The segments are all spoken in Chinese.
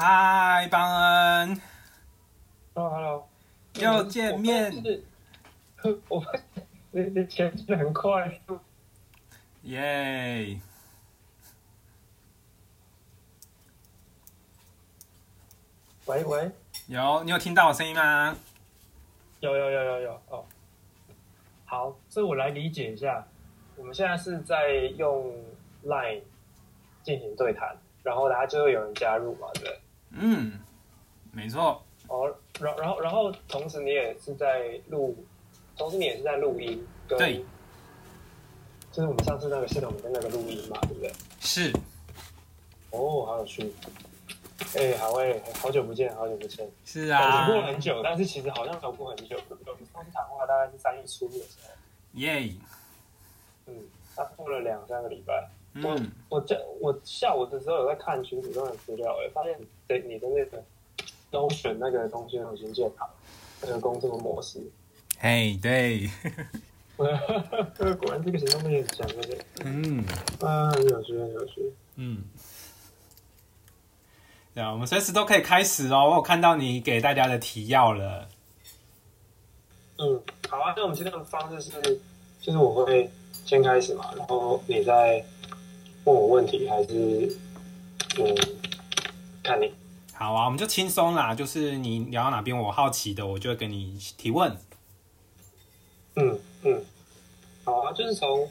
嗨，邦恩，Hello，Hello，又见面，是，我你你前进的很快，耶！喂喂，有你有听到我声音吗？有有有有有哦，好，所以我来理解一下，我们现在是在用 Line 进行对谈，然后大家就会有人加入嘛，对？嗯，没错，哦，然然后然后同时你也是在录，同时你也是在录音，跟对，就是我们上次那个系统的那个录音嘛，对不对？是，哦，好有趣。哎、好哎、好久不见，好久不见。是感啊觉，过很久，但是其实好像走过很久。我们上次谈话大概是三月初的时候，耶，嗯，他过了两三个礼拜。嗯，我这我下午的时候有在看群组上的资料，哎，发现对你的那个都选那个东西我已经建好，那个工作模式。嘿，对，果然这个行动力很强，对不对？嗯啊，很有趣，很有趣。嗯，对啊，我们随时都可以开始哦。我有看到你给大家的提要了，嗯，好啊，那我们今天的方式是，就是我会先开始嘛，然后你再问我问题，还是嗯，看你。好啊，我们就轻松啦，就是你聊到哪边我好奇的，我就会跟你提问。嗯嗯，好啊，就是从，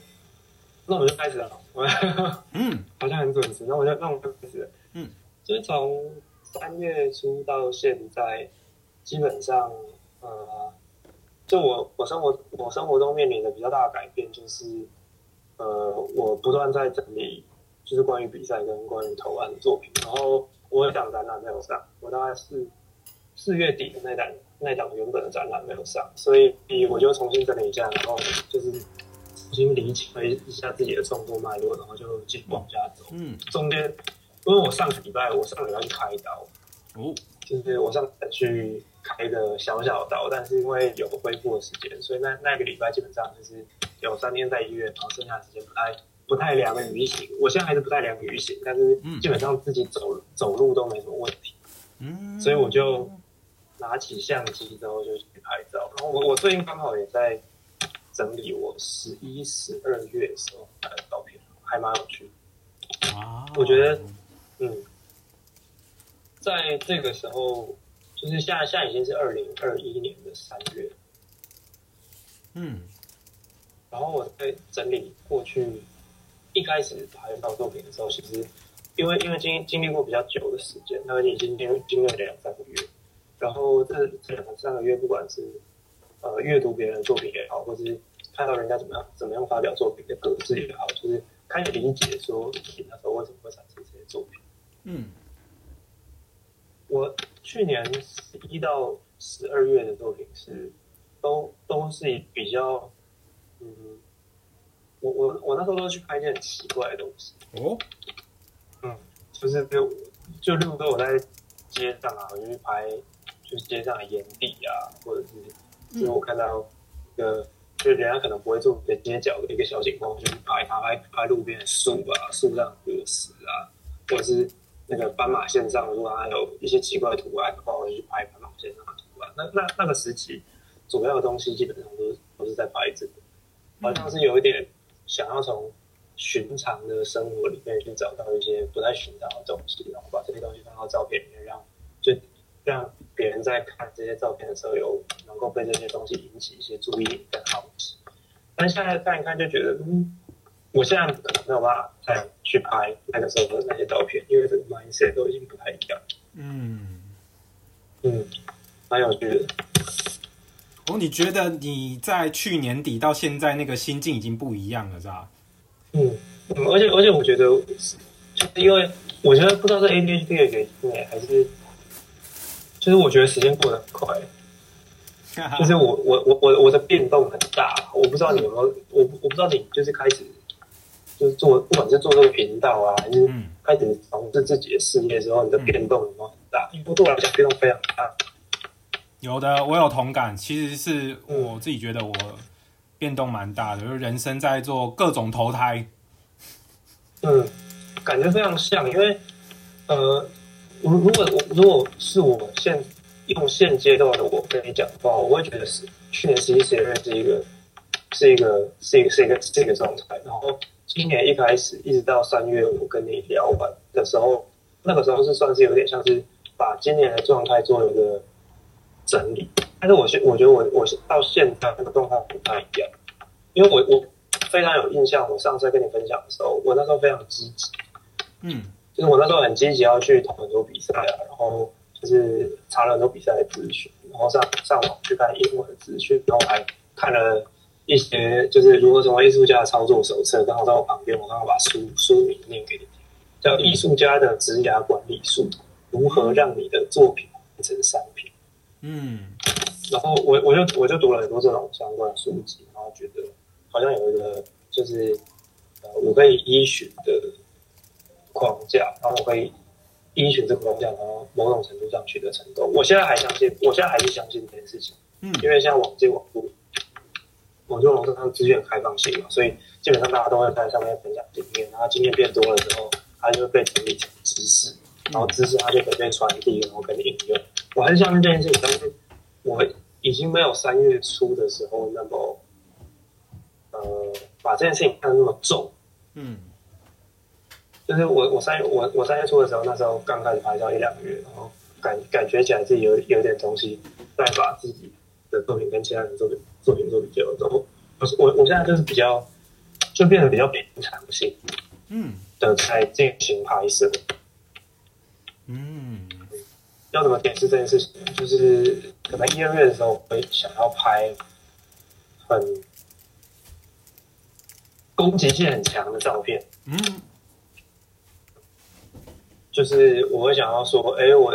那我们就开始了。我嗯 好像很准时，那我就那我们就开始了。嗯，就是从三月初到现在，基本上呃，就我我生活我生活中面临的比较大的改变就是，呃，我不断在整理，就是关于比赛跟关于投案的作品，然后我有档展览没有上，我大概是四月底的那档那档原本的展览没有上，所以我就重新整理一下，然后就是重新理清了一下自己的创作脉络，然后就继续往下走。嗯，中间，因为我上个礼拜我上个礼拜去开刀，哦，就是我上个礼拜去开一个小小的刀，但是因为有恢复的时间，所以那那个礼拜基本上就是有三天在医院，然后剩下的时间不太不太良于行。我现在还是不太良于行，但是基本上自己走走路都没什么问题，嗯，所以我就拿起相机之后就去拍照。然后我我最近刚好也在整理我十一、十二月的时候拍的照片，还蛮有趣的。哇，我觉得嗯，在这个时候，就是现在现在已经是二零二一年的三月，嗯然后我在整理过去一开始拍到作品的时候，其实因为因为经经历过比较久的时间，那已经经经历了两三个月，然后这这两三个月，不管是呃阅读别人的作品也好，或是看到人家怎么样怎么样发表作品的格式也好，就是开始理解说那时候为什么会产生这些作品。嗯我去年十一到十二月的作品是都都是比较，嗯，我我我那时候都去拍一些很奇怪的东西，哦，嗯就是就就例如说我在街上啊，我就去拍就是街上的烟蒂啊，或者是就是我看到一个就是人家可能不会做的街角的一个小景观，我就去拍它，拍拍路边的树啊，树上的果实啊，或者是那个斑马线上，如果它有一些奇怪的图案的话，我就去拍斑马线上的图案。那那那个时期，主要的东西基本上都是都是在拍这个，好像是有一点想要从寻常的生活里面去找到一些不太寻常的东西，然后把这些东西放到照片里面，让就让别人在看这些照片的时候，有能够被这些东西引起一些注意力跟好奇。但现在看一看，就觉得，嗯，我现在可能没有办法再去拍那个时候的那些照片，因为这个 mindset 都已经不太一样。嗯，嗯，蛮有趣的。哦，你觉得你在去年底到现在那个心境已经不一样了，是吧？嗯，嗯而且而且我觉得，就是因为我觉得不知道是 ADHD 的原因欸还是，就是我觉得时间过得很快。就是我我我我我的变动很大，我不知道你有没有，我我不知道你就是开始就是做，不管是做这个频道啊，还是嗯开始从事自己的事业之后，你的变动有没有很大？因为对我来讲，变动非常大。有的，我有同感。其实是我自己觉得我变动蛮大的，就是人生在做各种投胎。嗯，感觉非常像，因为呃，如如果我如果是我现用现阶段的我跟你讲的话，我会觉得是去年十一、十二月是一个是一个是一个是一个是一个状态，然后今年一开始一直到三月，我跟你聊完的时候，那个时候是算是有点像是把今年的状态做一个整理，但是我现我觉得我我到现在那个状态不太一样，因为我我非常有印象，我上次跟你分享的时候，我那时候非常积极，嗯，就是我那时候很积极要去投很多比赛啊，然后就是查了很多比赛的资讯，然后上上网去看英文的资讯，然后还看了一些就是如何成为艺术家的操作手册，刚好在我旁边，我刚好把书书名念给你听，叫《艺术家的职涯管理术：如何让你的作品变成商品》。嗯，然后我我就我就读了很多这种相关的书籍，然后觉得好像有一个就是呃我可以依循的框架，然后我可以依循这个框架，然后某种程度上取得成功。我现在还相信，我现在还是相信这件事情，嗯。因为现在网际网络，网际网络上资源开放性嘛，所以基本上大家都会在上面分享经验，然后经验变多了之后，它就会被整理成知识，然后知识它就可以被传递，然后跟应用。我还是相信这件事情，但是我已经没有三月初的时候那么，呃，把这件事情看得那么重。嗯，就是我我三月我我三月初的时候，那时候刚开始拍照一两个月，然后感感觉起来自己有有点东西，再把自己的作品跟其他人作品作品做比较之后，我是我我现在就是比较就变得比较平常心嗯，的在进行拍摄。嗯，嗯要怎么解释这件事情？就是可能一二月的时候，会想要拍很攻击性很强的照片，嗯，就是我会想要说，哎、我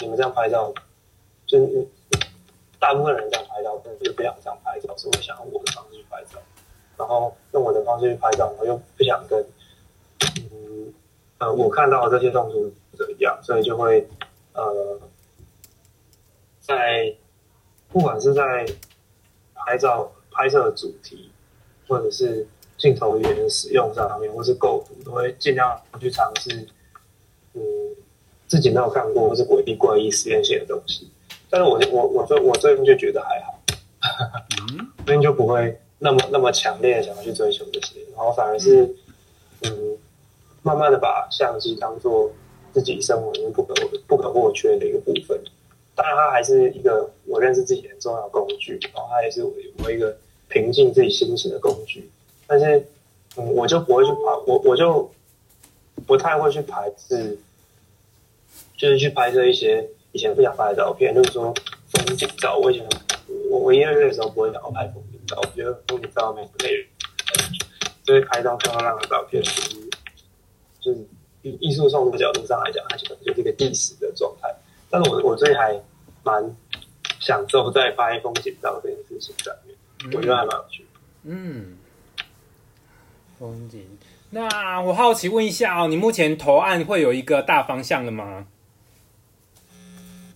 你们这样拍照，就是大部分人这样拍照，但是不想这样拍照，所以我想用我的方式去拍照，然后用我的方式去拍照，我又不想跟嗯呃我看到的这些动作一样，所以就会呃在不管是在拍照拍摄的主题，或者是镜头语言的使用上面，或是构图，都会尽量去尝试，嗯，自己没有看过或是诡异怪异实验性的东西。但是我我我最我最近就觉得还好，嗯，最近就不会那么那么强烈想要去追求这些，然后反而是嗯，慢慢的把相机当做自己生活里面不可不可或缺的一个部分。当然，它还是一个我认识自己很重要的工具，然后它也是我我一个平静自己心情的工具。但是，嗯，我就不会去拍，我我就不太会去排斥，就是去拍摄一些以前不想拍的照片，就是说风景照。我以前我我一二月的时候不会想要拍风景照，我觉得风景照没什么内容，所以拍一张漂亮的照片，是就是艺艺术创作角度上来讲，它可能就是一个历史的状态。但是我我最近还蛮享受在拍风景照这件事情上面，我觉得还蛮有趣的。嗯，风景。那我好奇问一下哦，你目前投案会有一个大方向了吗？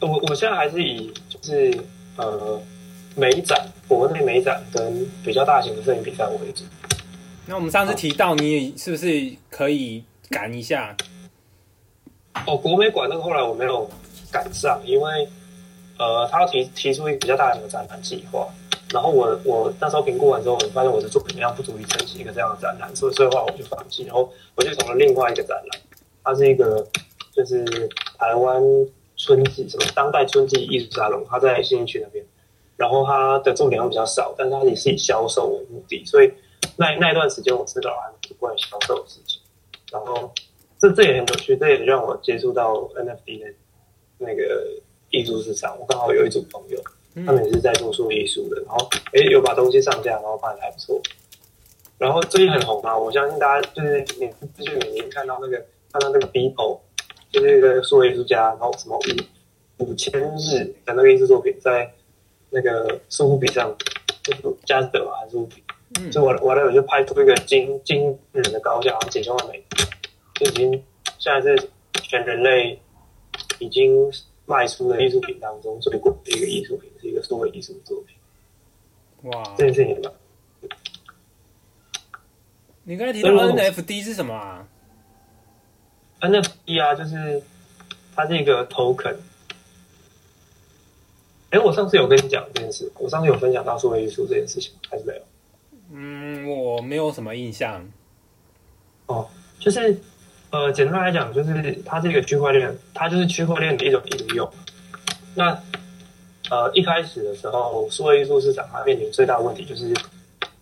我我现在还是以就是呃美展、国内美展跟比较大型的摄影比赛为主。那我们上次提到你是不是可以赶一下？哦，国美馆那个后来我没有赶上，因为呃他要提提出一个比较大型的展览计划，然后我我那时候评估完之后，我发现我的作品量不足以撑起一个这样的展览，所以所以后我就放弃，然后我就从了另外一个展览，它是一个就是台湾春季什么当代春季艺术沙龙，它在新义区那边，然后它的作品量比较少，但是它也是以销售为目的，所以那那一段时间我知道还蛮关于销售的事情，然后这这也很有趣，这也让我接触到 NFT 的那个艺术市场。我刚好有一组朋友，他们也是在做数艺术的，然后诶有把东西上架，然后卖的还不错。然后最近很红嘛，我相信大家就是你资讯里面看到那个看到那个 Beeple，就是一个数位艺术家，然后什么五五千日的那个艺术作品在那个苏富比上，就是佳士得嘛还是苏富比，嗯就我我那我就拍出一个惊惊人的高价，好像几千万美金，就已经现在是全人类已经卖出的艺术品当中最贵的一个艺术品，是一个数位艺术作品。哇这，件事情吧你刚才提到 NFT 是什么啊？NFT 啊，就是它是一个 token。哎，我上次有跟你讲这件事，我上次有分享到数位艺术这件事情，还是没有？嗯，我没有什么印象。哦，就是呃，简单来讲，就是它是一个区块链，它就是区块链的一种应用。那呃，一开始的时候，数位艺术市场它面临最大的问题就是，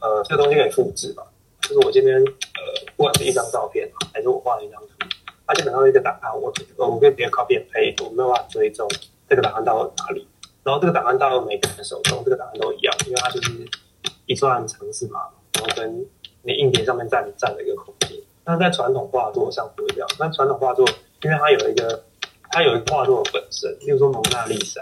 呃，这个东西可以复制嘛？就是我今天呃，不管是一张照片还是我画了一张图，它基本上是一个档案，我，我可以直接 copy and paste，我没有办法追踪这个档案到哪里。然后这个档案到每个人手中，这个档案都一样，因为它就是一段程式嘛，然后跟你硬碟上面占占的一个空间。那在传统画作上不一样，那传统画作因为它有一个它有一个画作的本身，例如说蒙娜丽莎，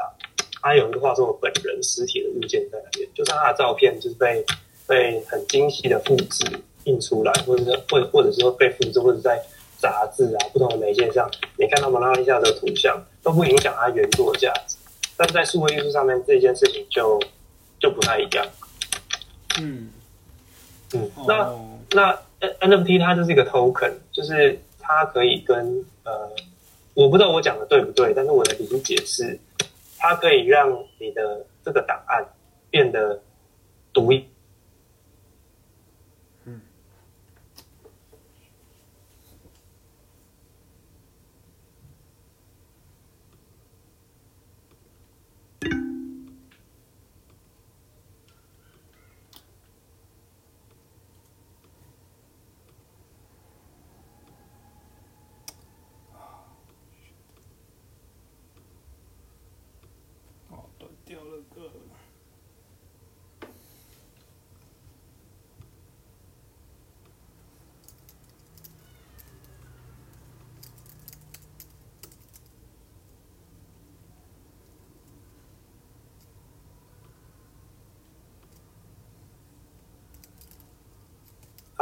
它有一个画作本人实体的物件在那边，就算它的照片就是被被很精细的复制印出来，或者是或或者是说被复制或者在杂志啊不同的媒介上，你看到蒙娜丽莎的图像都不影响它原作的价值。但在数位艺术上面，这件事情就就不太一样。嗯嗯，那那 NFT 它就是一个 token，就是它可以跟呃，我不知道我讲的对不对，但是我的理解是，它可以让你的这个档案变得独一。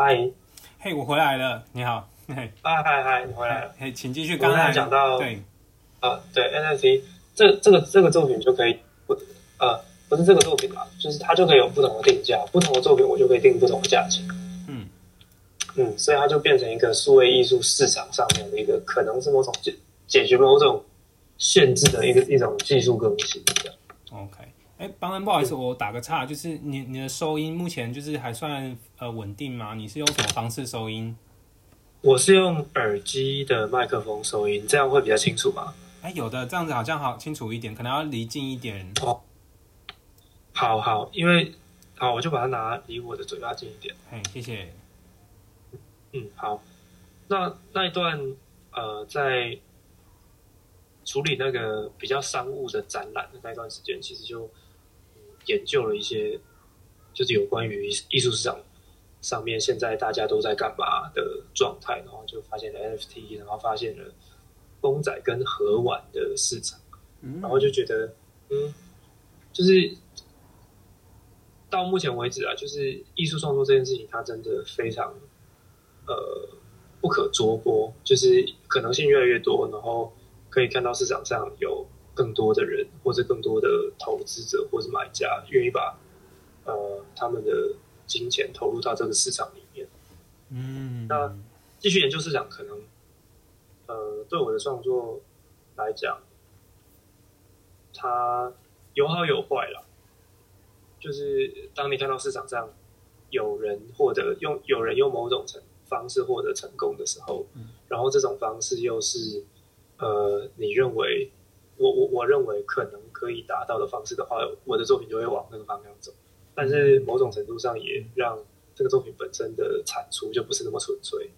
嗨，嘿，我回来了，你好，嗨嗨嗨，你回来了，嘿，请继续。刚才讲到对，啊，对，NFT 这这个这个作品就可以不呃不是这个作品吧，就是它就可以有不同的定价，不同的作品我就可以定不同的价钱。嗯嗯，所以它就变成一个数位艺术市场上面的一个可能是某种解解决某种限制的一个一种技术更新的。OK。哎，邦恩，不好意思，我打个岔，就是你你的收音目前就是还算呃稳定吗？你是用什么方式收音？我是用耳机的麦克风收音，这样会比较清楚吧？哎，有的，这样子好像好清楚一点，可能要离近一点。哦，好好，因为好，我就把它拿离我的嘴巴近一点。哎，谢谢。嗯，好，那那一段呃，在处理那个比较商务的展览的那段时间，其实就。研究了一些，就是有关于艺术市场上面现在大家都在干嘛的状态，然后就发现了 NFT，然后发现了公仔跟盒玩的市场，然后就觉得，嗯，就是到目前为止啊，就是艺术创作这件事情，它真的非常呃不可捉摸，就是可能性越来越多，然后可以看到市场上有。更多的人，或者更多的投资者，或者买家，愿意把呃他们的金钱投入到这个市场里面。嗯，那继续研究市场，可能呃对我的创作来讲，它有好有坏了。就是当你看到市场上有人获得用有人用某种成方式获得成功的时候，然后这种方式又是呃你认为。我我我认为可能可以达到的方式的话，我的作品就会往那个方向走。但是某种程度上也让这个作品本身的产出就不是那么纯粹。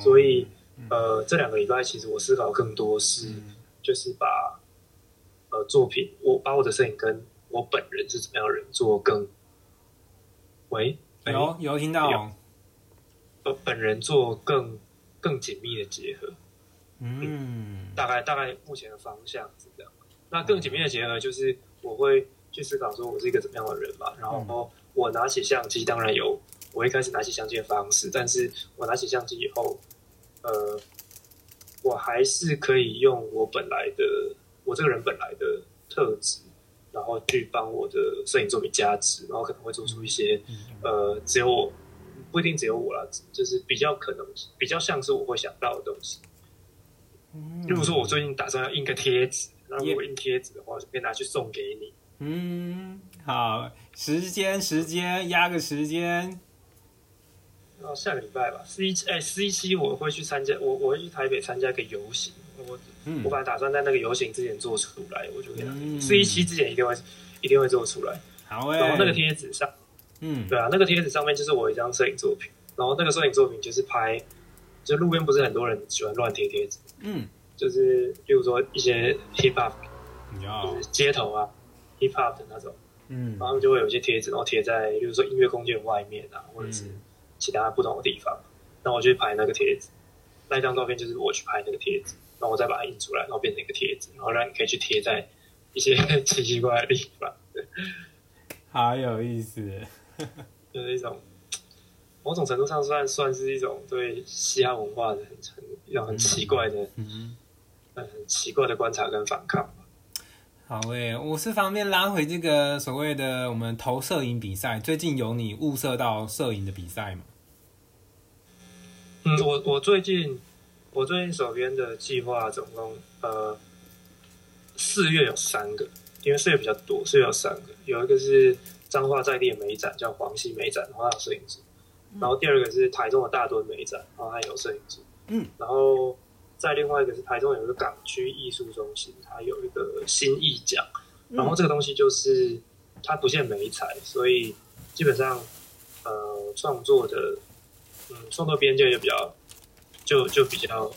所以呃，这两个礼拜其实我思考更多是，就是把呃作品，我把我的摄影跟我本人是怎么样人做更，喂，有有听到，呃，本人做更更紧密的结合。嗯，大概大概目前的方向是这样。那更紧密的结合就是，我会去思考说，我是一个怎么样的人嘛。然后我拿起相机，当然有我一开始拿起相机的方式，但是我拿起相机以后，呃，我还是可以用我本来的我这个人本来的特质，然后去帮我的摄影作品加值，然后可能会做出一些呃，只有我不一定只有我啦，就是比较可能比较像是我会想到的东西。例如说，我最近打算要印个贴纸，那如果印贴纸的话，就可以拿去送给你。嗯，好，时间时间压个时间。然后下个礼拜吧，十一哎十一期我会去参加，我我会去台北参加一个游行。我我本来打算在那个游行之前做出来，我就给他十一期之前一定会一定会做出来。好然后那个贴纸上，嗯，对啊，那个贴纸上面就是我一张摄影作品。然后那个摄影作品就是拍，就路边不是很多人喜欢乱贴贴纸，嗯，就是比如说一些 hip hop，就是街头啊 hip hop 的那种，嗯，然后他们就会有一些贴纸，然后贴在比如说音乐空间外面啊，或者是其他不同的地方。然后我去拍那个贴纸，那张照片就是我去拍那个贴纸，然后我再把它印出来，然后变成一个贴纸，然后让你可以去贴在一些 奇奇怪怪的地方。好有意思，就是一种。某种程度上算算是一种对嘻哈文化的很很一种很奇怪的，嗯，很奇怪的观察跟反抗好诶，我是方便拉回这个所谓的我们投摄影比赛，最近有你物色到摄影的比赛吗？嗯，我我最近我最近手边的计划总共呃四月有三个，因为四月比较多，四月有三个，有一个是彰化在地的美展，叫黄溪美展，然后有摄影师。然后第二个是台中的大墩美展，然后还有摄影机。嗯，然后再另外一个是台中有一个港区艺术中心，它有一个新艺奖。然后这个东西就是它不限美彩，所以基本上呃创作的嗯创作边界就比较就就比较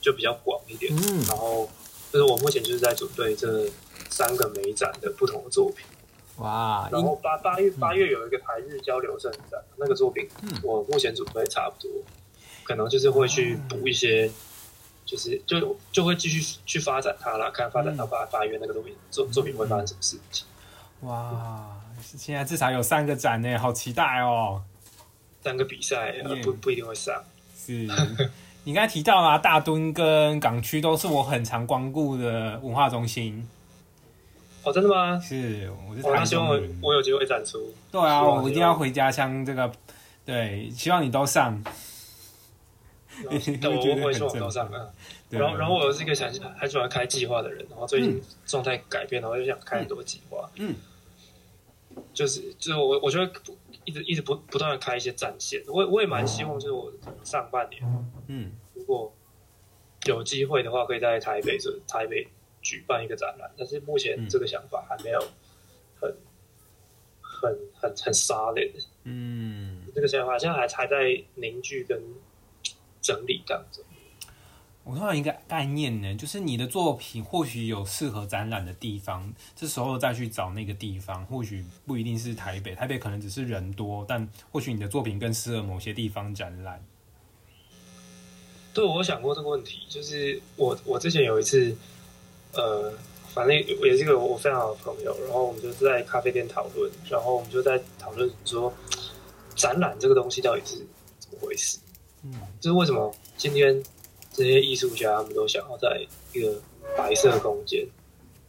就比较广一点。嗯，然后就是我目前就是在准备这三个美展的不同的作品。哇！然后八八月八月有一个台日交流盛展，那个作品我目前准备差不多，可能就是会去补一些，就是就就会继续去发展它了，看发展到八八月那个作品作作品会发生什么事情。哇！现在至少有三个展呢，好期待哦！三个比赛不不一定会上。是 你刚才提到啊，大墩跟港区都是我很常光顾的文化中心。哦，真的吗？是，我是台中人，我有机会展出。对啊，我一定要回家乡。这个，对，希望你都上。我我会希望都上啊。然后，然后我是一个想很喜欢开计划的人，然后最近状态改变，然后就想开很多计划。嗯，就是就是我，我就会一直一直不不断的开一些战线。我我也蛮希望，就是我上半年，嗯，如果有机会的话，可以在台北，就台北。举办一个展览，但是目前这个想法还没有很、很、很、很 solid。嗯，这个想法现在还还在凝聚跟整理当中。我突然一个概念呢，就是你的作品或许有适合展览的地方，这时候再去找那个地方，或许不一定是台北，台北可能只是人多，但或许你的作品更适合某些地方展览。对，我想过这个问题，就是我我之前有一次。呃，反正也是一个我非常好的朋友，然后我们就在咖啡店讨论，然后我们就在讨论说，展览这个东西到底是怎么回事？嗯，就是为什么今天这些艺术家他们都想要在一个白色空间、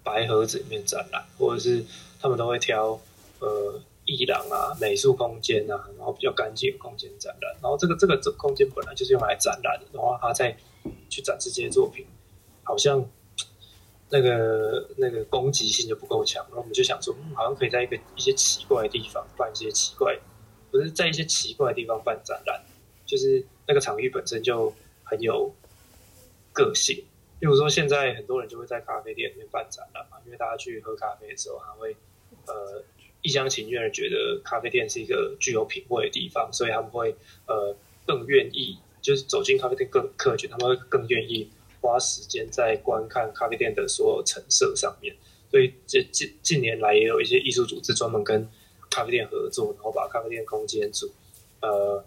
白盒子里面展览，或者是他们都会挑呃艺廊啊、美术空间啊，然后比较干净的空间展览。然后这个这个这空间本来就是用来展览的，然后他再去展示这些作品，好像。那个那个攻击性就不够强，然后我们就想说，嗯，好像可以在一个一些奇怪的地方办一些奇怪，不是在一些奇怪的地方办展览，就是那个场域本身就很有个性。例如说，现在很多人就会在咖啡店里面办展览嘛，因为大家去喝咖啡的时候，他会呃一厢情愿的觉得咖啡店是一个具有品味的地方，所以他们会呃更愿意，就是走进咖啡店更客群，他们会更愿意。花时间在观看咖啡店的所有陈设上面，所以这近近年来也有一些艺术组织专门跟咖啡店合作，然后把咖啡店空间组呃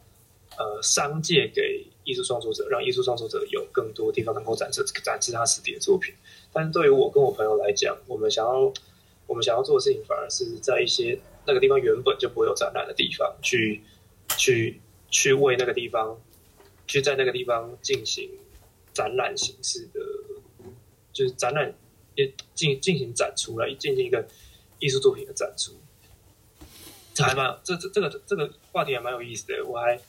呃商借给艺术创作者，让艺术创作者有更多地方能够展示展示他实体的作品。但是对于我跟我朋友来讲，我们想要我们想要做的事情，反而是在一些那个地方原本就不会有展览的地方，去去去为那个地方去在那个地方进行。展览形式的，就是展览也进进行展出来，进行一个艺术作品的展出，这还蛮这这这个这个话题还蛮有意思的。我还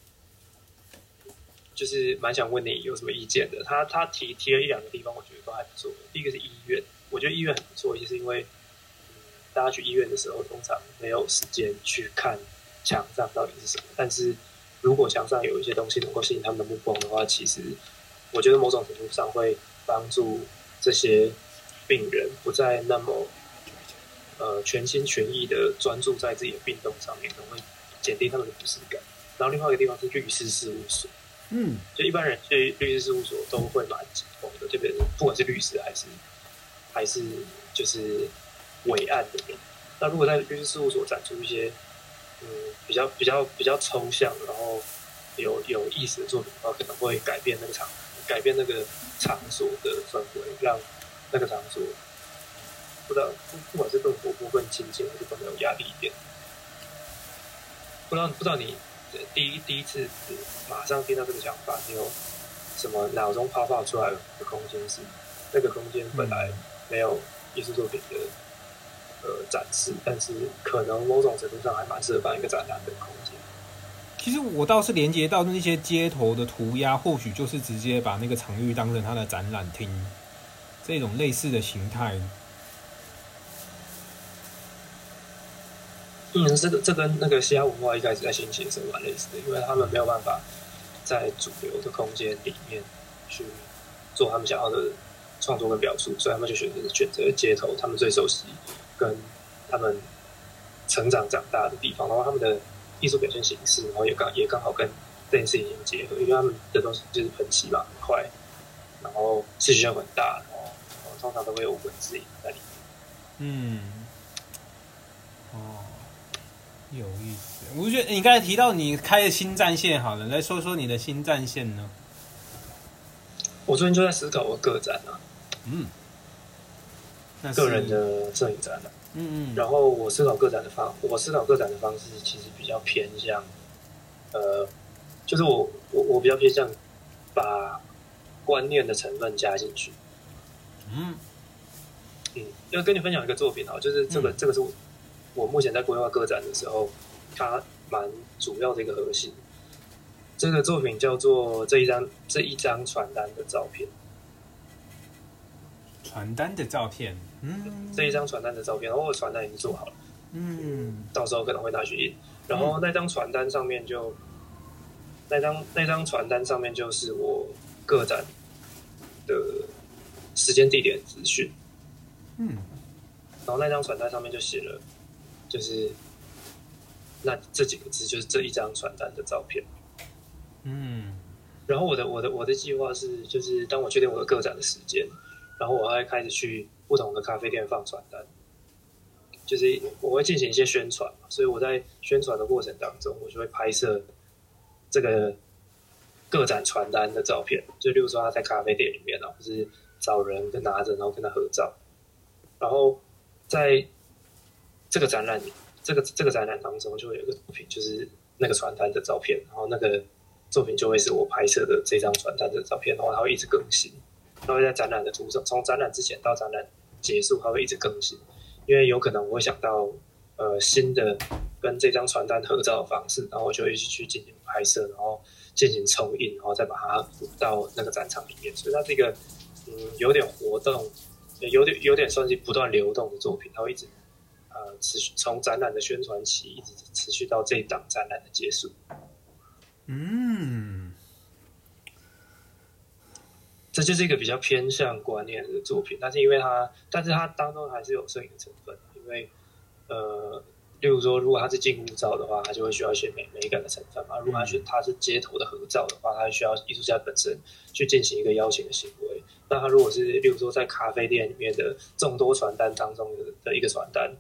就是蛮想问你有什么意见的。他他提提了一两个地方，我觉得都还不错。第一个是医院，我觉得医院很不错，也是因为大家去医院的时候，通常没有时间去看墙上到底是什么。但是如果墙上有一些东西能够吸引他们的目光的话，其实我觉得某种程度上会帮助这些病人不再那么呃全心全意的专注在自己的病痛上面，可能会减低他们的不适感。然后另外一个地方是律师事务所。嗯，就一般人去律师事务所都会蛮紧绷的，特别是不管是律师还是还是就是伟岸的人。那如果在律师事务所展出一些嗯比较比较比较抽象，然后有有意思的作品的话，可能会改变那个场改变那个场所的氛围，让那个场所不知道不不管是更活泼、更亲近，还是更没有压力一点。不知道不知道你。第一第一次马上听到这个想法，你有什么脑中泡泡出来的空间是那个空间本来没有艺术作品的呃展示，但是可能某种程度上还蛮适合办一个展览的空间。其实我倒是连接到那些街头的涂鸦，或许就是直接把那个场域当成他的展览厅，这种类似的形态。嗯，这个这跟那个西亚文化一开始在兴起的时候蛮类似的，因为他们没有办法在主流的空间里面去做他们想要的创作跟表述，所以他们就选择选择街头，他们最熟悉跟他们成长长大的地方，然后他们的艺术表现形式，然后也刚也刚好跟这件事情结合，因为他们的东西就是喷漆嘛，很快，然后视觉效果很大，然后通常都会有文字在里面。嗯，哦。有意思，我觉得你刚才提到你开的新战线，好了，来说说你的新战线呢？我最近就在思考我个展啊，嗯，那个人的摄影展了，嗯嗯，然后我思考个展的方，我思考个展的方式其实比较偏向，呃，就是我我我比较偏向把观念的成分加进去，嗯嗯，要跟你分享一个作品啊，就是这个这个是我。我目前在规划个展的时候，它蛮主要的一个核心。这个作品叫做这一张这一张传单的照片。传单的照片，嗯，这一张传单的照片，然后我传单已经做好了，嗯，到时候可能会拿去印。然后那张传单上面就，那张那张传单上面就是我个展的时间、地点资讯，嗯，然后那张传单上面就写了。就是那这几个字，就是这一张传单的照片。嗯，然后我的我的我的计划是，就是当我确定我的个展的时间，然后我会开始去不同的咖啡店放传单，就是我会进行一些宣传。所以我在宣传的过程当中，我就会拍摄这个个展传单的照片。就例如说他在咖啡店里面啊，或是找人跟拿着，然后跟他合照，然后在。这个展览，这个这个展览当中就会有一个作品，就是那个传单的照片，然后那个作品就会是我拍摄的这张传单的照片，然后它会一直更新，它会在展览的途中，从展览之前到展览结束，它会一直更新，因为有可能我会想到呃新的跟这张传单合照的方式，然后我就会去进行拍摄，然后进行冲印，然后再把它补到那个展场里面，所以它是一个嗯有点活动，有点有点算是不断流动的作品，它会一直。呃，持续从展览的宣传期一直持续到这一档展览的结束。嗯，这就是一个比较偏向观念的作品，但是因为它，但是它当中还是有摄影的成分。因为呃，例如说，如果它是静物照的话，它就会需要一些美美感的成分嘛。如果它是它是街头的合照的话，它需要艺术家本身去进行一个邀请的行为。那它如果是例如说在咖啡店里面的众多传单当中的的一个传单。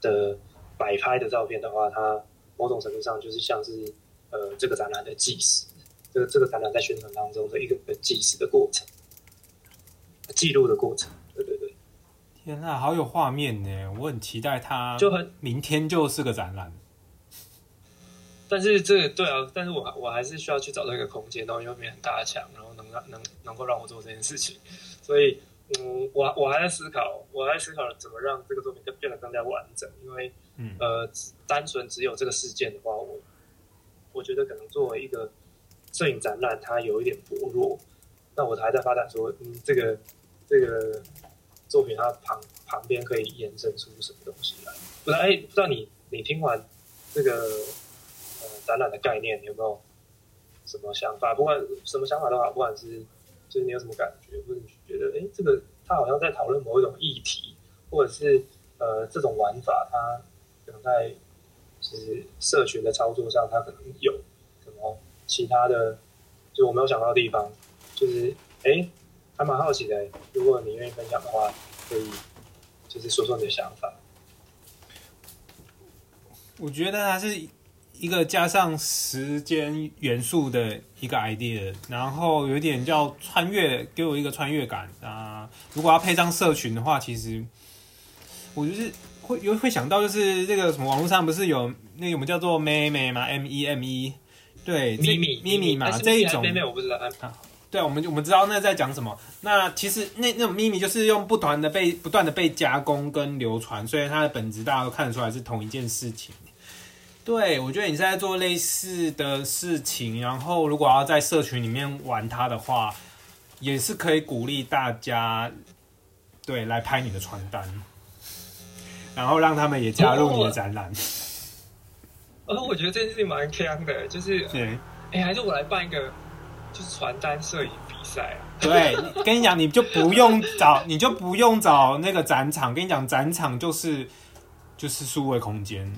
的摆拍的照片的话，它某种程度上就是像是呃这个展览的计时，这个这个展览在宣传当中的一个计时的过程，记录的过程。对对对，天啊，好有画面呢！我很期待它，就很明天就是个展览。但是这个对啊，但是我我还是需要去找到一个空间，然后又没很大墙，然后能让能能够让我做这件事情，所以。嗯，我我还在思考，我还在思考怎么让这个作品更变得更加完整。因为，呃，单纯只有这个事件的话，我我觉得可能作为一个摄影展览它有一点薄弱，那我还在发展说，嗯，这个这个作品它旁旁边可以延伸出什么东西来？不知道哎，不知道你你听完这个呃展览的概念，你有没有什么想法？不管什么想法的话，不管是就是你有什么感觉，或者你觉得哎，这个他好像在讨论某一种议题，或者是呃这种玩法，它可能在就是社群的操作上，它可能有其他的，就我没有想到的地方，就是哎，还蛮好奇的。如果你愿意分享的话，可以就是说说你的想法。我觉得它是一个加上时间元素的一个 idea，然后有点叫穿越，给我一个穿越感啊。如果要配上社群的话，其实我就是会有会想到，就是这个什么网络上不是有那个我们叫做妹妹嘛，M E M E，对，咪咪咪咪嘛，这一种妹妹我不知道啊。对，我们我们知道那在讲什么。那其实那那种秘密就是用不断的被不断的被加工跟流传，所以它的本质大家都看得出来是同一件事情。对，我觉得你在做类似的事情，然后如果要在社群里面玩它的话，也是可以鼓励大家对来拍你的传单，然后让他们也加入你的展览。哦，我觉得这件事情蛮香的，就是对，哎，还是我来办一个。就是传单摄影比赛啊！对，跟你讲，你就不用找，你就不用找那个展场。跟你讲，展场就是就是数位空间，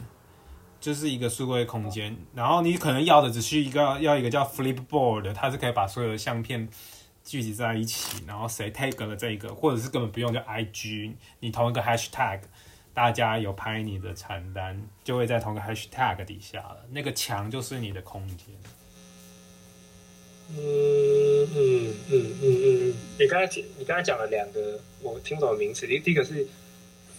就是一个数位空间。然后你可能要的只是一个要一个叫 Flipboard，它是可以把所有的相片聚集在一起。然后谁 take 了这一个，或者是根本不用就 IG，你同一个 Hashtag，大家有拍你的传单，就会在同一个 Hashtag 底下了。那个墙就是你的空间。嗯嗯嗯嗯嗯嗯，你刚才讲，你刚才讲了两个我听不懂的名词，第第一个是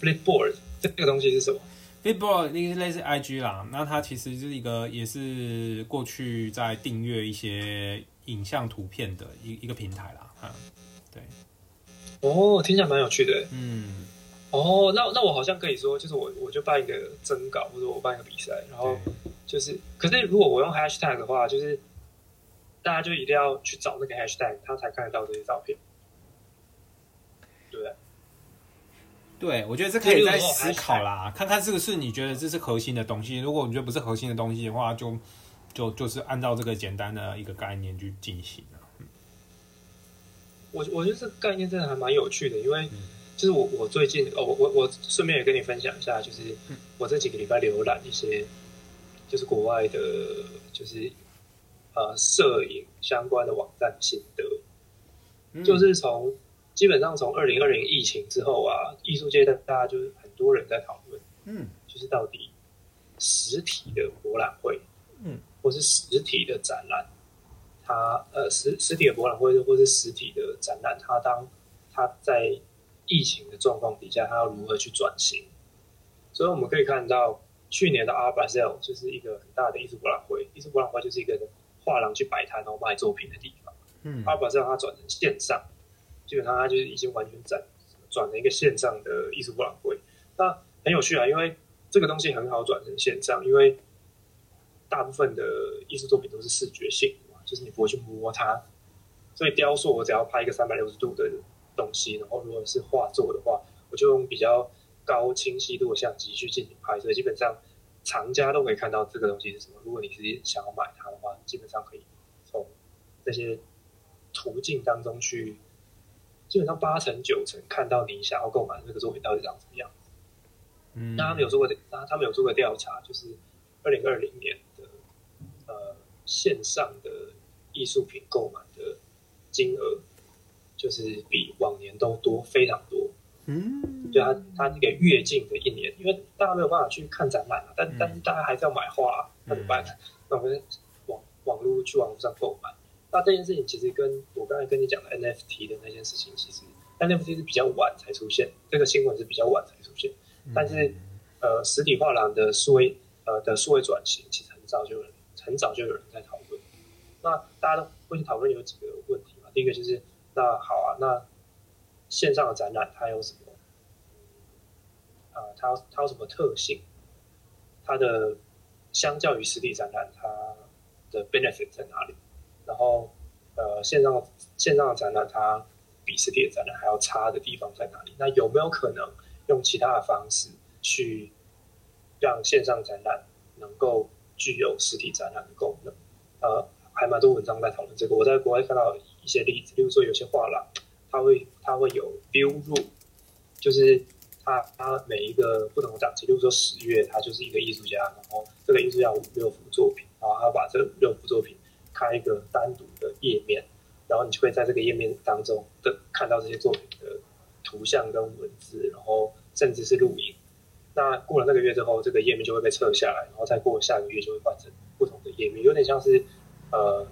Flipboard，这个东西是什么？Flipboard 那个类似 IG 啦，那它其实是一个也是过去在订阅一些影像图片的一一个平台啦，嗯，对。哦，听起来蛮有趣的。嗯。哦，那那我好像可以说，就是我我就办一个征稿，或者我办一个比赛，然后就是，可是如果我用 Hashtag 的话，就是。大家就一定要去找那个 hashtag，他才看得到这些照片，对不对？对，我觉得这可以再思考啦，看看是不是你觉得这是核心的东西。如果你觉得不是核心的东西的话，就就就是按照这个简单的一个概念去进行我我觉得这个概念真的还蛮有趣的，因为就是我我最近哦，我我我顺便也跟你分享一下，就是我这几个礼拜浏览一些就是国外的，就是。呃，摄影相关的网站心得，就是从基本上从二零二零疫情之后啊，艺术界的大家就是很多人在讨论，嗯，就是到底实体的博览会，嗯，或是实体的展览，它呃实实体的博览会或是实体的展览，它当它在疫情的状况底下，它要如何去转型？所以我们可以看到，去年的 Art Basel 就是一个很大的艺术博览会，艺术博览会就是一个。画廊去摆摊然后卖作品的地方，嗯，阿宝让它转成线上，基本上它就是已经完全转转成一个线上的艺术博览会。那很有趣啊，因为这个东西很好转成线上，因为大部分的艺术作品都是视觉性的嘛，就是你不会去摸它。所以雕塑我只要拍一个三百六十度的东西，然后如果是画作的话，我就用比较高清晰度的相机去进行拍摄，基本上。藏家都可以看到这个东西是什么。如果你是想要买它的话，基本上可以从这些途径当中去，基本上八成九成看到你想要购买这个作品到底长什么样子。嗯，那他们有做过，那他们有做过调查，就是二零二零年的呃线上的艺术品购买的金额，就是比往年都多非常多。嗯，就他他那个越近的一年，因为大家没有办法去看展览啊，但但是大家还是要买画，那怎么办？那我们网网络去网络上购买。那这件事情其实跟我刚才跟你讲的 NFT 的那件事情，其实 NFT 是比较晚才出现，这个新闻是比较晚才出现。但是呃，实体画廊的数位呃的数位转型，其实很早就有人很早就有人在讨论。那大家都会去讨论有几个问题嘛？第一个就是，那好啊，那。线上的展览它有什么？啊，它它有什么特性？它的相较于实体展览，它的 benefit 在哪里？然后呃线上线上的展览它比实体的展览还要差的地方在哪里？那有没有可能用其他的方式去让线上展览能够具有实体展览的功能？呃，还蛮多文章在讨论这个。我在国外看到一些例子，比如说有些画廊，它会它会有 build room，就是它它每一个不同的档期，比如说十月，它就是一个艺术家，然后这个艺术家五六幅作品，然后他把这六幅作品开一个单独的页面，然后你就会在这个页面当中的看到这些作品的图像跟文字，然后甚至是录影。那过了那个月之后，这个页面就会被撤下来，然后再过下个月就会换成不同的页面，有点像是呃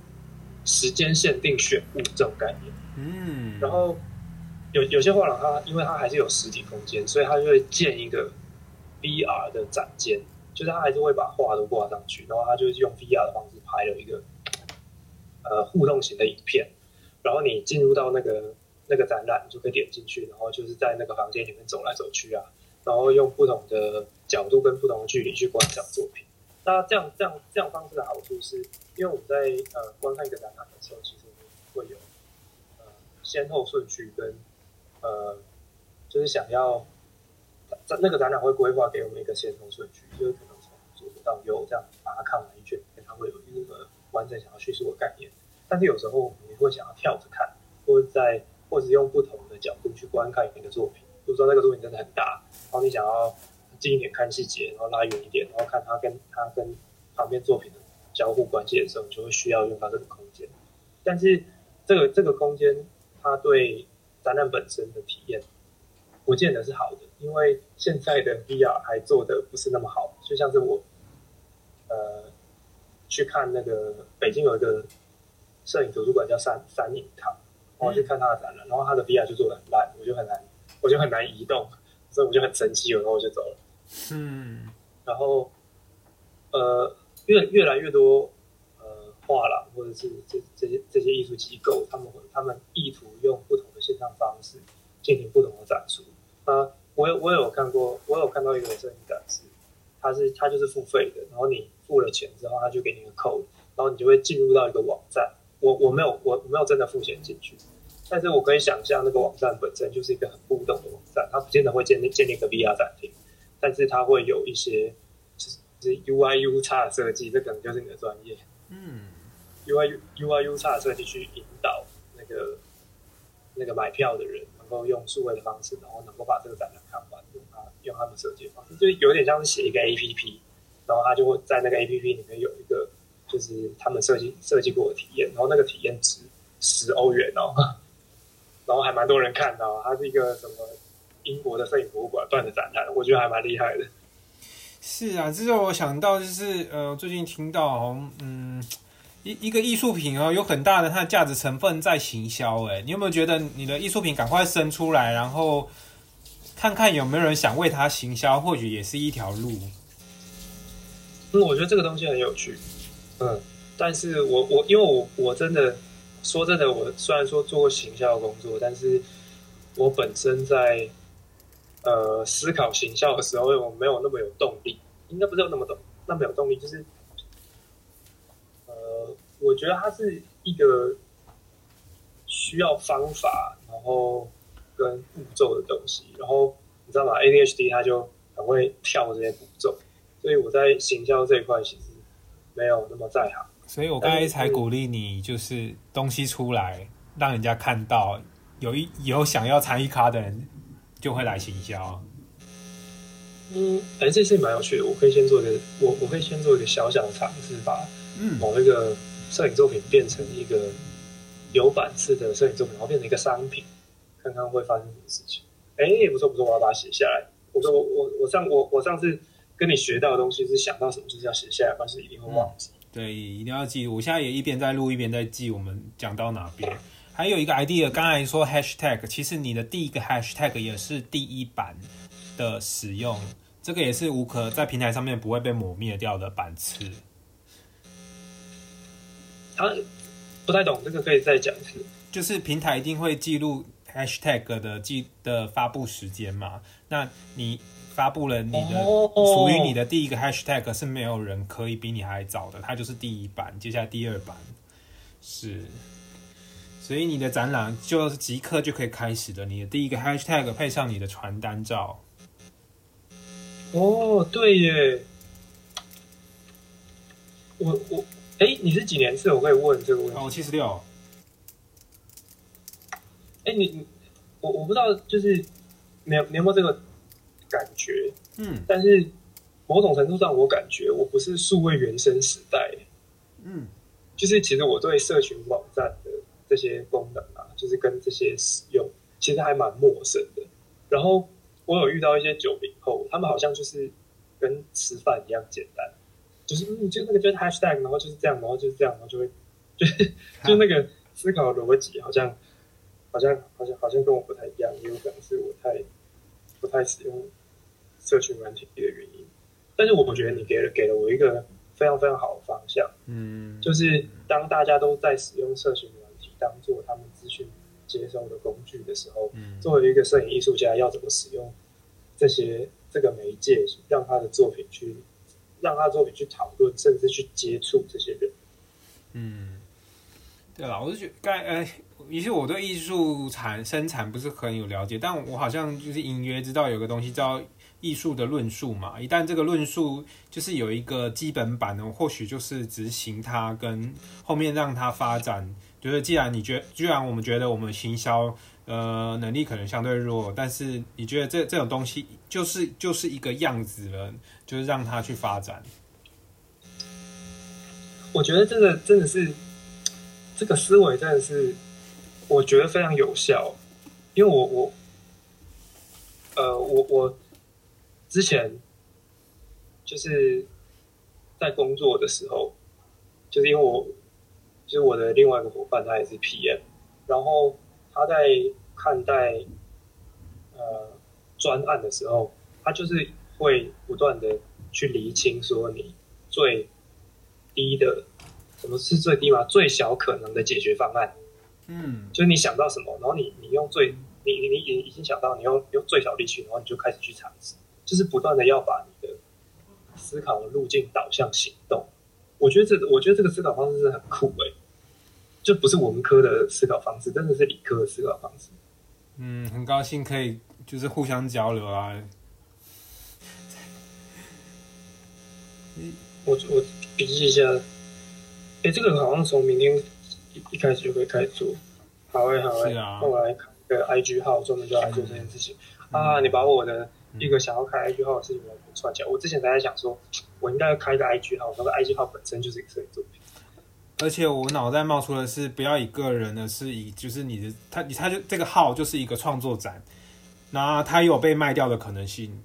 时间限定选物这种概念。嗯，然后有有些画廊它因为它还是有实体空间，所以它就会建一个 VR 的展间，就是它还是会把画都挂上去，然后它就是用 VR 的方式拍了一个呃互动型的影片，然后你进入到那个那个展览，你就可以点进去，然后就是在那个房间里面走来走去啊，然后用不同的角度跟不同的距离去观赏作品。那这样这样这样方式的好处是，因为我们在呃观看一个展览的时候，其实会有呃先后顺序跟呃就是想要展那个展览会规划给我们一个先后顺序，就是可能从左到右这样把它看完一圈，它会有一个完整想要叙述的概念。但是有时候我们会想要跳着看，或者在或者用不同的角度去观看一个作品。比如说那个作品真的很大，然后你想要近一点看细节，然后拉远一点，然后看他跟他跟旁边作品的交互关系的时候，你就会需要用到这个空间。但是这个这个空间它对展览本身的体验不见得是好的，因为现在的 VR 还做的不是那么好。就像是我呃去看那个北京有一个摄影图书馆叫三三影堂，然后去看他的展览，然后他的 VR 就做的很烂，我就很难，我就很难移动，所以我就很生气，然后我就走了。嗯，然后呃，越越来越多呃画廊或者是这这些这些艺术机构，他们他们意图用不同的线上方式进行不同的展出。啊，我有我有看过，我有看到一个摄影展示，它是它就是付费的，然后你付了钱之后，他就给你个 code，然后你就会进入到一个网站。我我没有我我没有真的付钱进去，但是我可以想象那个网站本身就是一个很互动的网站，它不见得会建立建立一个 VR 展厅，但是它会有一些就是 UI U 差的设计，这可能就是你的专业。嗯，UI UI U 差的设计去引导那个那个买票的人能够用数位的方式，然后能够把这个展览看完，用他用他们设计的方式，就有点像是写一个 APP，然后他就会在那个 APP 里面有一个就是他们设计设计过的体验，然后那个体验值十欧元哦，然后还蛮多人看到，它是一个什么英国的摄影博物馆办的展览，我觉得还蛮厉害的。是啊，这让我想到就是呃，最近听到哦嗯，一一个艺术品哦，有很大的它的价值成分在行销。哎，你有没有觉得你的艺术品赶快生出来，然后看看有没有人想为它行销，或许也是一条路。嗯，我觉得这个东西很有趣。嗯，但是我我因为我我真的说真的，我虽然说做过行销工作，但是我本身在呃思考行销的时候，我没有那么有动力，应该不是有那么动那么有动力，就是呃，我觉得它是一个需要方法，然后跟步骤的东西。然后你知道吗？ADHD 它就很会跳这些步骤，所以我在行销这一块其实没有那么在行。所以我刚才才鼓励你，就是东西出来，让人家看到，有一有想要参与卡的人就会来行销。嗯，哎，这事蛮有趣的。我可以先做一个，我我可以先做一个小小的尝试，把嗯某一个摄影作品变成一个有版式的摄影作品，然后变成一个商品，看看会发生什么事情。哎，不错不错，我要把它写下来。我说我我我上我我上次跟你学到的东西是想到什么就是要写下来，但是一定会忘记。对，一定要记。我现在也一边在录，一边在记我们讲到哪边。还有一个 idea，刚才说 hashtag，其实你的第一个 hashtag 也是第一版的使用，这个也是无可在平台上面不会被抹灭掉的版次。他不太懂这个，可以再讲一次。就是平台一定会记录 hashtag 的记的发布时间嘛？那你发布了你的哦属于你的第一个 hashtag 是没有人可以比你还早的，它就是第一版，接下来第二版。是，所以你的展览就即刻就可以开始的。你的第一个 hashtag 配上你的传单照。哦，对耶。我我哎，你是几年次？我可以问这个问题。哦，七十六。哎，你你我我不知道，就是你有你有没有这个感觉？嗯，但是某种程度上，我感觉我不是数位原生时代。嗯，就是其实我对社群网站的这些功能啊，就是跟这些使用，其实还蛮陌生的。然后我有遇到一些九零后，他们好像就是跟吃饭一样简单。就是嗯，就那个就是 hashtag，然后就是这样，然后就是这样，然后就会 就是 就那个思考逻辑，好像好像好像好像跟我不太一样，也有可能是我太不太使用社群软体的原因。但是我觉得你给了给了我一个非常非常好的方向，嗯，就是当大家都在使用社群当做他们资讯接收的工具的时候，嗯，作为一个摄影艺术家，要怎么使用这些这个媒介，让他的作品去。让他作品去讨论，甚至去接触这些人。嗯，对了，我是觉得，该呃，也许我对艺术产生产不是很有了解，但我好像就是隐约知道有个东西叫艺术的论述嘛。一旦这个论述就是有一个基本版呢，或许就是执行它，跟后面让它发展。就是既然你觉，既然我们觉得我们行销呃能力可能相对弱，但是你觉得这这种东西就是就是一个样子了。就是让他去发展。我觉得这个真的是这个思维真的是，我觉得非常有效。因为我我呃我我之前就是在工作的时候，就是因为我就是我的另外一个伙伴，他也是 PM，然后他在看待呃专案的时候，他就是。会不断的去厘清，说你最低的什么是最低嘛？最小可能的解决方案，嗯，就是你想到什么，然后你你用最你你你已已经想到，你用用最小力气，然后你就开始去尝试，就是不断的要把你的思考的路径导向行动。我觉得这我觉得这个思考方式是很酷诶，就不是文科的思考方式，真的是理科的思考方式。嗯，很高兴可以就是互相交流啊。我我笔记一下，哎，这个好像从明天一一开始就可以开始做。好诶，好诶，那我来开个 IG 号，专门就来做这件事情啊！你把我的一个想要开 IG 号的事情给我串起来。我之前还在想说，我应该要开一个 IG 号，那个 IG 号本身就是一个摄影作品。而且我脑袋冒出的是，不要以个人的，是以就是你的，他他就这个号就是一个创作展，那他有被卖掉的可能性。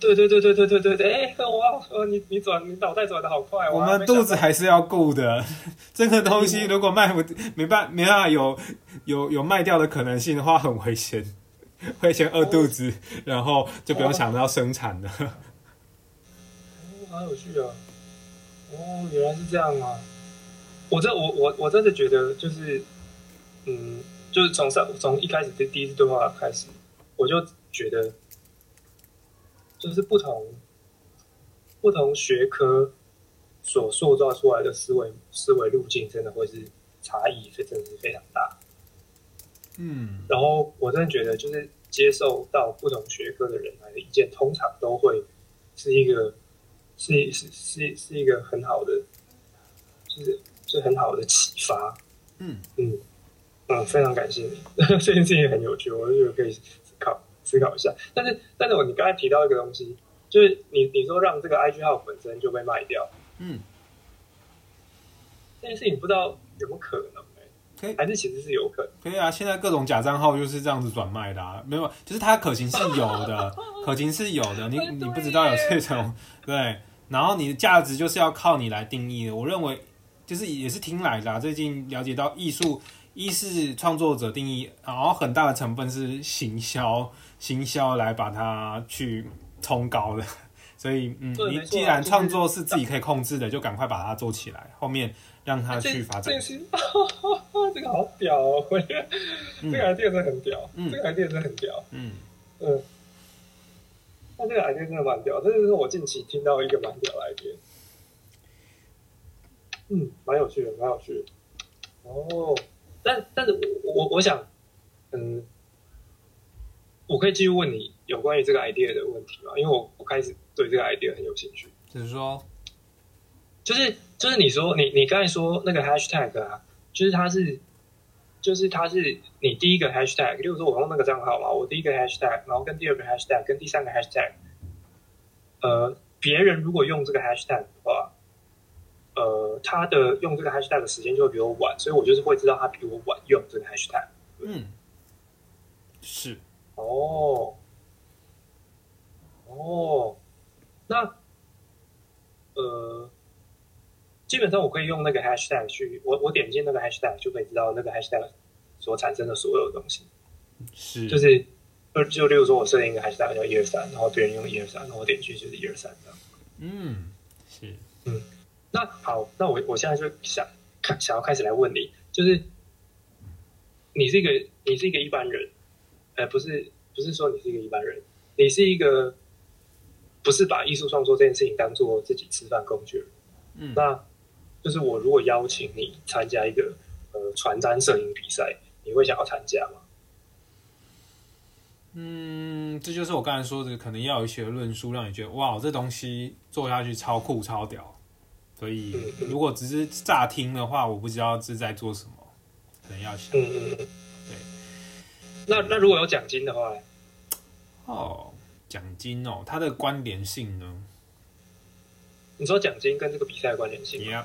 对对对对对对对对，哎，哇，呃，你你转，你脑袋转的好快。我们肚子还是要顾的，这个东西 如果卖不没办没办法有有有卖掉的可能性的话，很危险，会先饿肚子，然后就不用想到生产了。哦，好有趣啊！哦，原来是这样啊！我这我我我真的觉得就是，嗯，就是从上从一开始的第一次对话开始，我就觉得。就是不同不同学科所塑造出来的思维思维路径，真的会是差异，这真的是非常大。嗯，然后我真的觉得，就是接受到不同学科的人来的意见，通常都会是一个是是是是一个很好的，就是是很好的启发。嗯嗯嗯，非常感谢你，这件事情很有趣，我觉得可以思考。思考一下，但是，但是我你刚才提到一个东西，就是你你说让这个 IG 号本身就被卖掉，嗯，这件事情不知道有没有可能哎，可以，还是其实是有可能，可以啊。现在各种假账号就是这样子转卖的啊，没有，就是它可行是有的，可行是有的，你 你不知道有这种对，然后你的价值就是要靠你来定义的。我认为就是也是听来的，最近了解到艺术一是创作者定义，然后很大的成分是行销。行销来把它去冲高的，所以嗯，你既然创作是自己可以控制的，就赶快把它做起来，后面让它去发展。这个好屌哦！我觉得这个 idea 真的很屌，这个 idea 真的很屌。嗯嗯，那这个 idea 真的蛮屌，这就是我近期听到一个蛮屌的 idea。嗯，蛮有趣的，蛮有趣的。哦，但但是我我我想，嗯，我可以继续问你有关于这个 idea 的问题吗？因为我我开始对这个 idea 很有兴趣。就是说，就是就是你说你你刚才说那个 hashtag 啊，就是它是就是它是你第一个 hashtag，例如说我用那个账号嘛，我第一个 hashtag，然后跟第二个 hashtag 跟第三个 hashtag，呃，别人如果用这个 hashtag 的话，呃，他的用这个 hashtag 的时间就会比我晚，所以我就是会知道他比我晚用这个 hashtag。嗯，是，哦，哦，那呃，基本上我可以用那个 hashtag 去，我我点进那个 hashtag 就可以知道那个 hashtag 所产生的所有东西，是，就是就就例如说我设定一个 hashtag 叫一二三，然后别人用一二三，然后我点进去就是一二三这样。嗯，是，那好，那我我现在就想看想要开始来问你，就是你是一个你是一个一般人，呃，不是不是说你是一个一般人，你是一个不是把艺术创作这件事情当做自己吃饭工具人，嗯，那就是我如果邀请你参加一个呃传单摄影比赛，你会想要参加吗？嗯，这就是我刚才说的，可能要有一些论述，让你觉得哇，这东西做下去超酷超屌。所以如果只是乍听的话，我不知道是在做什么，可能要想。嗯嗯嗯，对。那那如果有奖金的话，哦，奖金哦，它的关联性呢？你说奖金跟这个比赛的关联性？Yeah，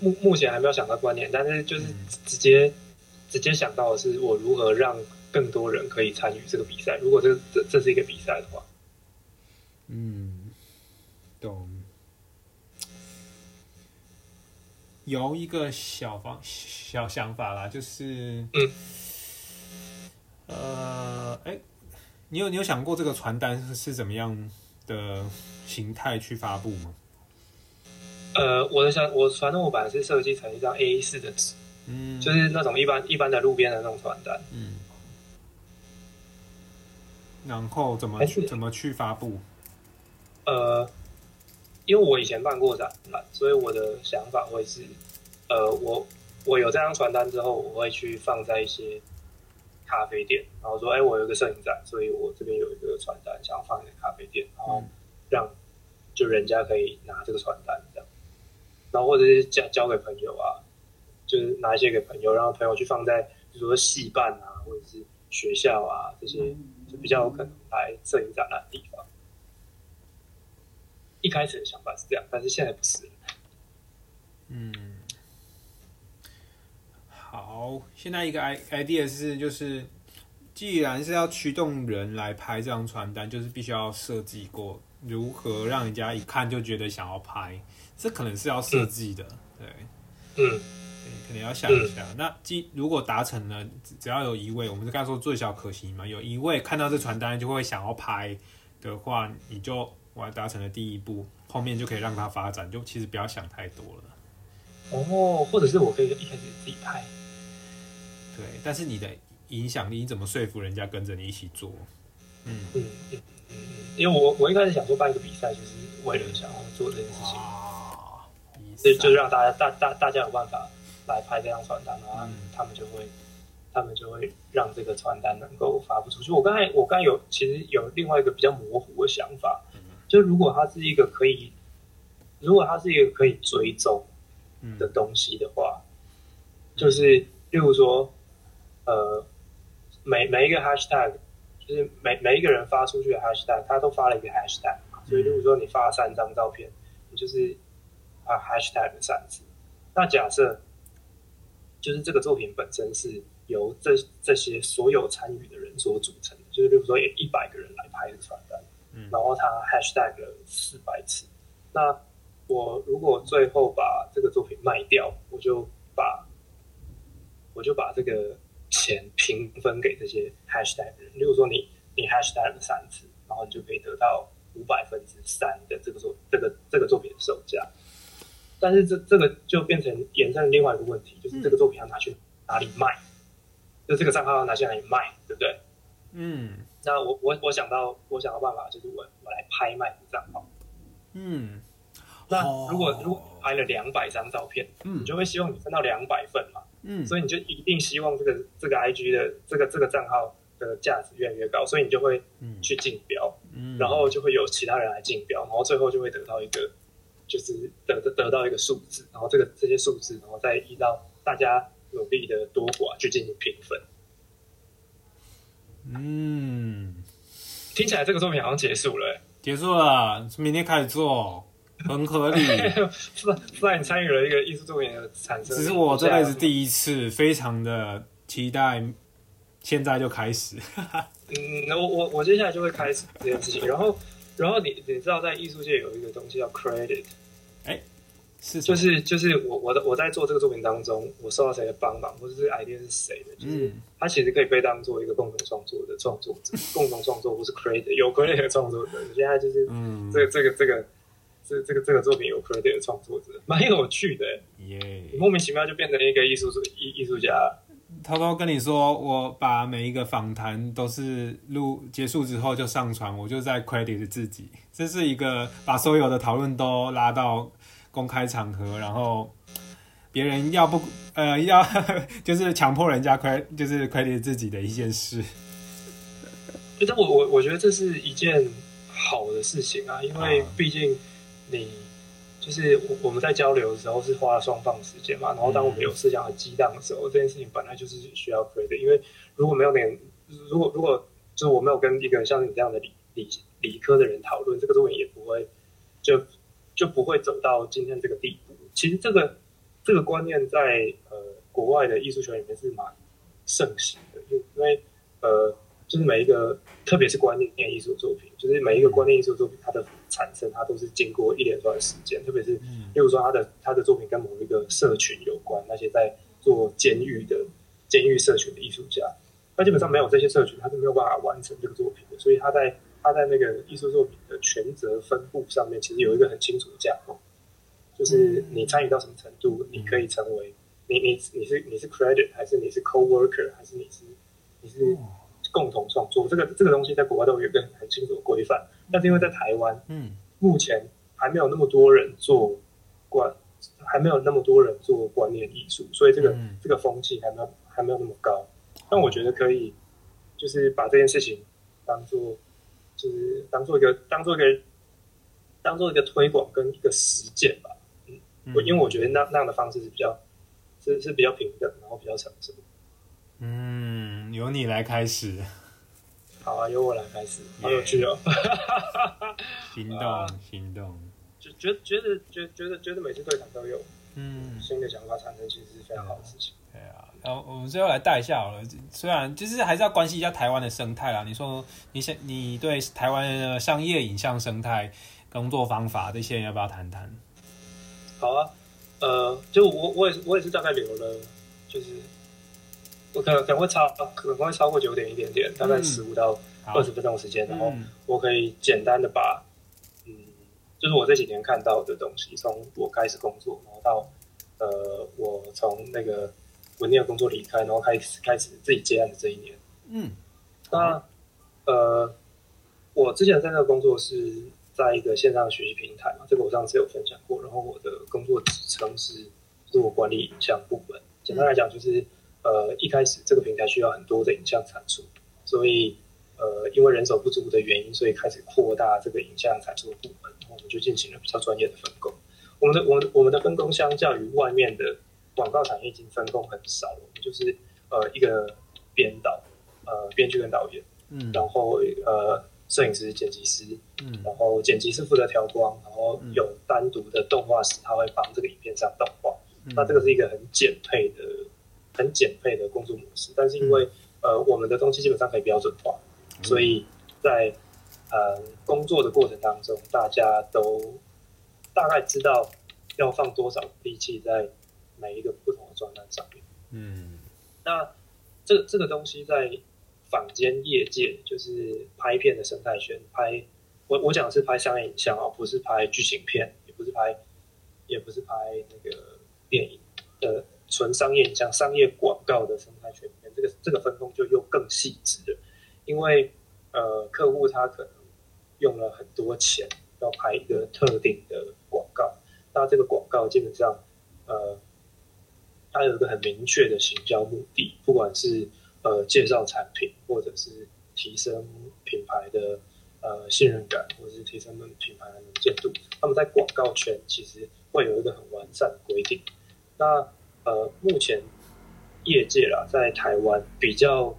目目前还没有想到关联，但是就是直接、直接想到的是我如何让更多人可以参与这个比赛。如果这这这是一个比赛的话，嗯，懂。有一个小方小想法啦，就是，嗯，呃，哎、你有你有想过这个传单是是怎么样的形态去发布吗？呃，我的想我传动我本来是设计成一张 A 四的纸，嗯，就是那种一般一般的路边的那种传单。嗯，然后怎么去怎么去发布？呃，因为我以前办过展览，所以我的想法会是，呃，我我有这张传单之后，我会去放在一些咖啡店，然后说，哎，我有一个摄影展，所以我这边有一个传单，想要放在咖啡店，然后让就人家可以拿这个传单这样，然后或者是交交给朋友啊，就是拿一些给朋友，让朋友去放在比如说戏办啊，或者是学校啊这些就比较有可能来摄影展览的地方。一开始的想法是这样，但是现在不是了。嗯，好，现在一个 i idea 是就是，既然是要驱动人来拍这张传单，就是必须要设计过如何让人家一看就觉得想要拍，这可能是要设计的，对。嗯对，可能要想一下。那既如果达成了，只只要有一位，我们是刚才说最小可行嘛，有一位看到这传单就会想要拍的话，你就完达成了第一步，后面就可以让它发展，就其实不要想太多了。哦，或者是我可以一开始自己拍。对，但是你的影响力，你怎么说服人家跟着你一起做？嗯，嗯嗯嗯嗯，因为我我一开始想说办一个比赛，就是为了想要做这件事情，哇，所以就是让大家大大大家有办法来拍这张传单，然后嗯他们就会他们就会让这个传单能够发布出去。我刚才我刚才有其实有另外一个比较模糊的想法，就如果它是一个可以，如果它是一个可以追踪嗯。的东西的话，就是例如说，呃，每每一个 hashtag，就是每每一个人发出去的 hashtag，他都发了一个 hashtag 嘛，所以例如说你发了三张照片，你就是啊 hashtag 的三次。那假设就是这个作品本身是由这这些所有参与的人所组成的，就是例如说有一百个人来拍这个传单，嗯然后他 hashtag 了四百次，那我如果最后把这个作品卖掉，我就把我就把这个钱平分给这些 hashtag 的人。例如说你你 hashtag 了三次，然后你就可以得到五百分之三的这个作这个这个作品的售价。但是这这个就变成衍生了另外一个问题，就是这个作品要拿去哪里卖？就这个账号要拿去哪里卖，对不对？嗯那我我我想到我想到办法，就是我我来拍卖这个账号。嗯，那如果如果拍了两百张照片，嗯你就会希望你分到两百份嘛，嗯，所以你就一定希望这个这个 IG 的这个这个账号的价值越来越高，所以你就会嗯去竞标，嗯然后就会有其他人来竞标，然后最后就会得到一个就是得得得到一个数字，然后这个这些数字，然后再依照大家努力的多寡去进行评分。嗯，听起来这个作品好像结束了、欸，结束了，明天开始做，很合理。是吧？是吧？你参与了一个艺术作品的产生，只是我这辈子，第一次，非常的期待，现在就开始。嗯，我我我接下来就会开始这件事情，然后然后你你知道在艺术界有一个东西叫 credit，是就，是就是我我的我在做这个作品当中，我受到谁的帮忙，或者是 idea 是谁的，就是嗯它其实可以被当做一个共同创作的创作者，共同创作或是 credit 有 credit 的创作者。现在就是嗯，这个这个这个这这个这个作品有 credit 的创作者，蛮有趣的欸，耶。莫名其妙就变成一个艺术艺艺术家。偷偷跟你说，我把每一个访谈都是录结束之后就上传，我就在 credit 自己。这是一个把所有的讨论都拉到公开场合，然后别人要不 呃要 就是强迫人家 credit 就是 credit 自己的一件事。但我我我觉得这是一件好的事情啊，因为啊毕竟你就是我我们在交流的时候是花了双方时间嘛，然后当我们有思想的激荡的时候，这件事情本来就是需要 credit，因为如果没有点，如果如果就是我没有跟一个像你这样的理理理科的人讨论，这个作品也不会就就不会走到今天这个地步。其实这个这个观念在呃国外的艺术圈里面是蛮盛行的，因因为呃就是每一个特别是观念艺术作品，就是每一个观念艺术作品它的产生，它都是经过一连串的时间，特别是嗯例如说他的他的作品跟某一个社群有关，那些在做监狱的监狱社群的艺术家，他基本上没有这些社群，他是没有办法完成这个作品的。所以他在他在那个艺术作品的权责分布上面，其实有一个很清楚的架构，就是你参与到什么程度，你可以成为你你你是你是 credit 还是你是 co-worker 还是你是你是共同创作，这个这个东西在国外都有一个很清楚的规范，但是因为在台湾。嗯。目前还没有那么多人做观，还没有那么多人做观念艺术，所以这个、嗯。这个风气还没有还没有那么高。但我觉得可以，就是把这件事情当做，就是当做一个当做一个当做一个推广跟一个实践吧。嗯我因为我觉得那那样的方式是比较是是比较平等，然后比较成熟。嗯，由你来开始好啊，由我来开始，好有趣哦。行动啊行动。就觉觉得觉觉得觉得每次对谈都有嗯，新的想法产生，其实是非常好的事情。然后我们最后来带一下好了。虽然就是还是要关心一下台湾的生态啦。你说你想你对台湾的商业影像生态、工作方法这些，要不要谈谈？好啊，呃，就我我也是我也是大概留了，就是我可能可能会超可能会超过九点一点点，大概嗯十五到好二十分钟的时间，然后嗯我可以简单的把嗯，就是我这几年看到的东西，从我开始工作，然后到呃我从那个文念的工作离开，然后开始开始自己接案的这一年，嗯那呃，我之前在那个工作是在一个线上学习平台嘛，这个我上次有分享过。然后我的工作职称是自我管理影像部门。简单来讲，就是呃一开始这个平台需要很多的影像产出，所以呃因为人手不足的原因，所以开始扩大这个影像产出的部门，然后我们就进行了比较专业的分工。我们的我们我们的分工相较于外面的广告产业已经分工很少，我们就是呃一个编导。呃，编剧跟导演，嗯然后呃，摄影师、剪辑师，嗯然后剪辑师负责调光，然后有单独的动画师，他会帮这个影片上动画。嗯那这个是一个很简配的、很简配的工作模式。但是因为、呃，我们的东西基本上可以标准化，所以在呃工作的过程当中，大家都大概知道要放多少力气在每一个不同的专栏上面。嗯那这这个东西在坊间业界，就是拍片的生态圈，拍我我讲的是拍商业影像啊，不是拍剧情片，也不是拍，也不是拍那个电影的纯商业影像、商业广告的生态圈里面，这个这个分工就又更细致了，因为呃，客户他可能用了很多钱要拍一个特定的广告，那这个广告基本上，呃，它有一个很明确的行销目的，不管是呃介绍产品，或者是提升品牌的呃信任感，或者是提升品牌的能见度，他们在广告圈其实会有一个很完善的规定。那呃，目前业界啦，在台湾比较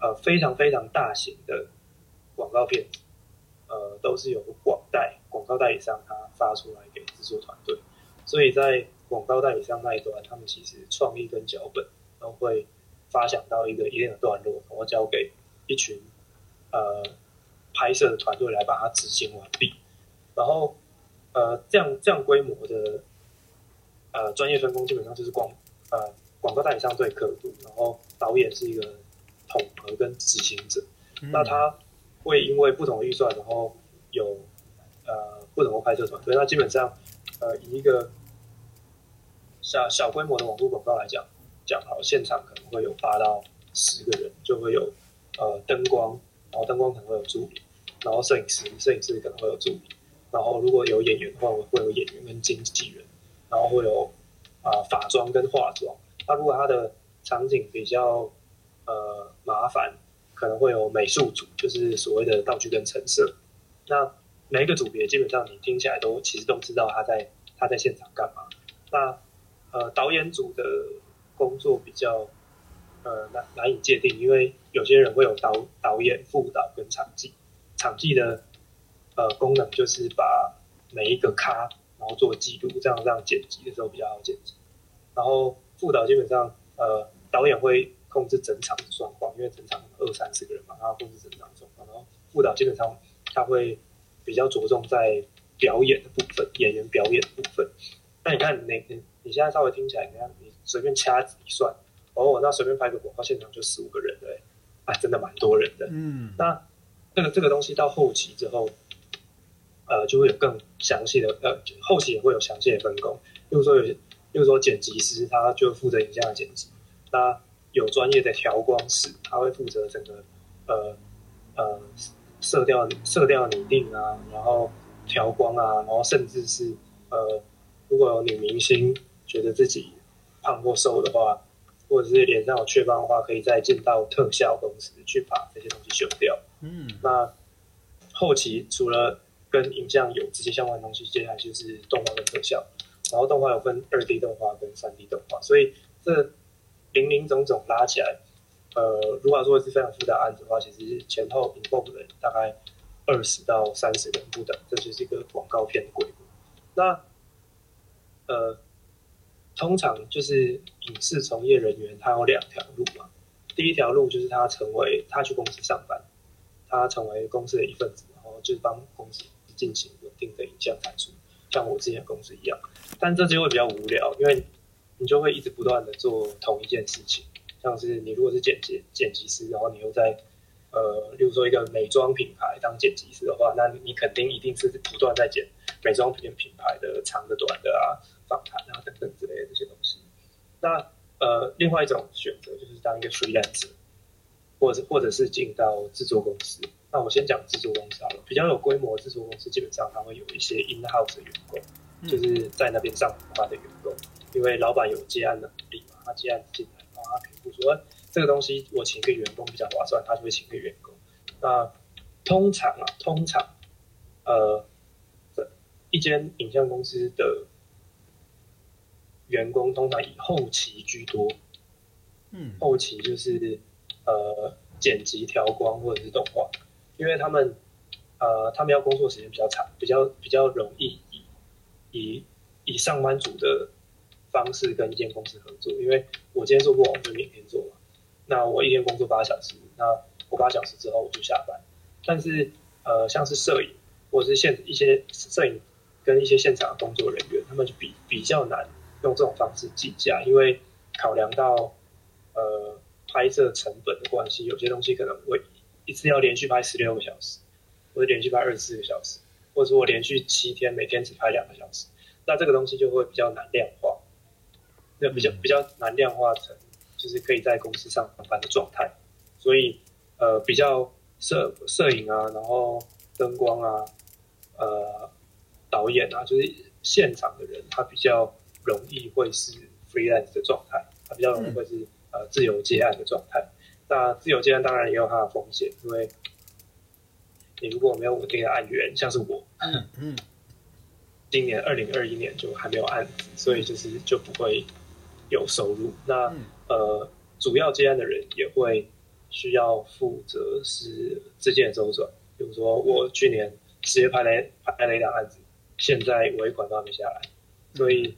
呃非常非常大型的广告片，呃，都是有广代广告代理商他发出来给制作团队，所以在广告代理商那一端，他们其实创意跟脚本都会发想到一个一定的段落，然后交给一群呃拍摄的团队来把它执行完毕，然后呃这样这样规模的呃专业分工基本上就是广呃广告代理商对客户，然后导演是一个统合跟执行者，那他会因为不同的预算，然后有呃不同的拍摄团队，那基本上呃以一个小小规模的网络广告来讲，讲好现场可能会有八到十个人，就会有呃灯光，然后灯光可能会有助理，然后摄影师，摄影师可能会有助理，然后如果有演员的话，会有演员跟经纪人，然后会有啊法妆跟化妆。那如果他的场景比较呃麻烦，可能会有美术组，就是所谓的道具跟陈设。那每一个组别基本上你听起来都其实都知道他在他在现场干嘛。那呃导演组的工作比较呃难难以界定，因为有些人会有导导演、副导跟场记。场记的呃功能就是把每一个咖然后做记录，这样这样剪辑的时候比较好剪辑。然后副导基本上呃导演会控制整场的状况，因为整场二三十个人嘛，他控制整场状况。然后副导基本上他会比较着重在表演的部分，演员表演的部分。那你看，你你你现在稍微听起来，你看你随便掐指一算，哦，那随便拍个广告现场就十五个人，对，啊，真的蛮多人的。嗯，那这个这个东西到后期之后，呃，就会有更详细的，呃，后期也会有详细的分工。比如说有，比如说剪辑师，他就负责影像的剪辑，那有专业的调光师，他会负责整个呃呃色调色调拟定啊，然后调光啊，然后甚至是呃，如果有女明星觉得自己胖或瘦的话，或者是脸上有雀斑的话，可以再进到特效公司去把这些东西修掉。嗯，那后期除了跟影像有直接相关的东西，接下来就是动画跟特效。然后动画有分二 D 动画跟三 D 动画，所以这零零总总拉起来，呃，如果说是非常复杂案子的话，其实前后 involve 的人大概二十到三十人不等，这就是一个广告片的规模。那呃，通常就是影视从业人员，他有两条路嘛。第一条路就是他成为他去公司上班，他成为公司的一份子，然后就是帮公司进行稳定的影像产出，像我之前公司一样。但这就会比较无聊，因为你就会一直不断的做同一件事情，像是你如果是剪辑剪辑师，然后你又在呃，例如说一个美妆品牌当剪辑师的话，那你肯定一定是不断在剪美妆品品牌的长的、短的啊、访谈啊等等之类的这些东西。那呃，另外一种选择就是当一个 freelancer，或者或者是进到制作公司。那我先讲制作公司好了，比较有规模的制作公司，基本上它会有一些 in house 的员工。就是在那边上班的员工，因为老板有接案的能力嘛，他接案进来，然后他评估说这个东西我请一个员工比较划算，他就会请一个员工。那通常啊，通常呃，一间影像公司的员工通常以后期居多，嗯，后期就是呃剪辑、调光或者是动画，因为他们呃他们要工作时间比较长，比较比较容易。以以以上班族的方式跟一间公司合作，因为我今天做不完，我就明天做嘛。那我一天工作八小时，那我八小时之后我就下班。但是呃，像是摄影或者是现一些摄影跟一些现场的工作人员，他们就比比较难用这种方式计价，因为考量到呃拍摄成本的关系，有些东西可能会一次要连续拍十六个小时，或者连续拍二十四个小时。或者说我连续七天每天只拍两个小时，那这个东西就会比较难量化，那比较比较难量化成就是可以在公司上班的状态，所以呃比较摄摄影啊，然后灯光啊，呃导演啊，就是现场的人，他比较容易会是 freelance 的状态，它比较容易会是、呃自由接案的状态。那自由接案当然也有它的风险，因为你如果没有稳定的案源，像是我，嗯嗯 今年二零二一年就还没有案子，所以就是就不会有收入。那、嗯呃，主要接案的人也会需要负责是资金的周转，比如说我去年十月拍了拍了一档案子，现在尾款都还没下来，所以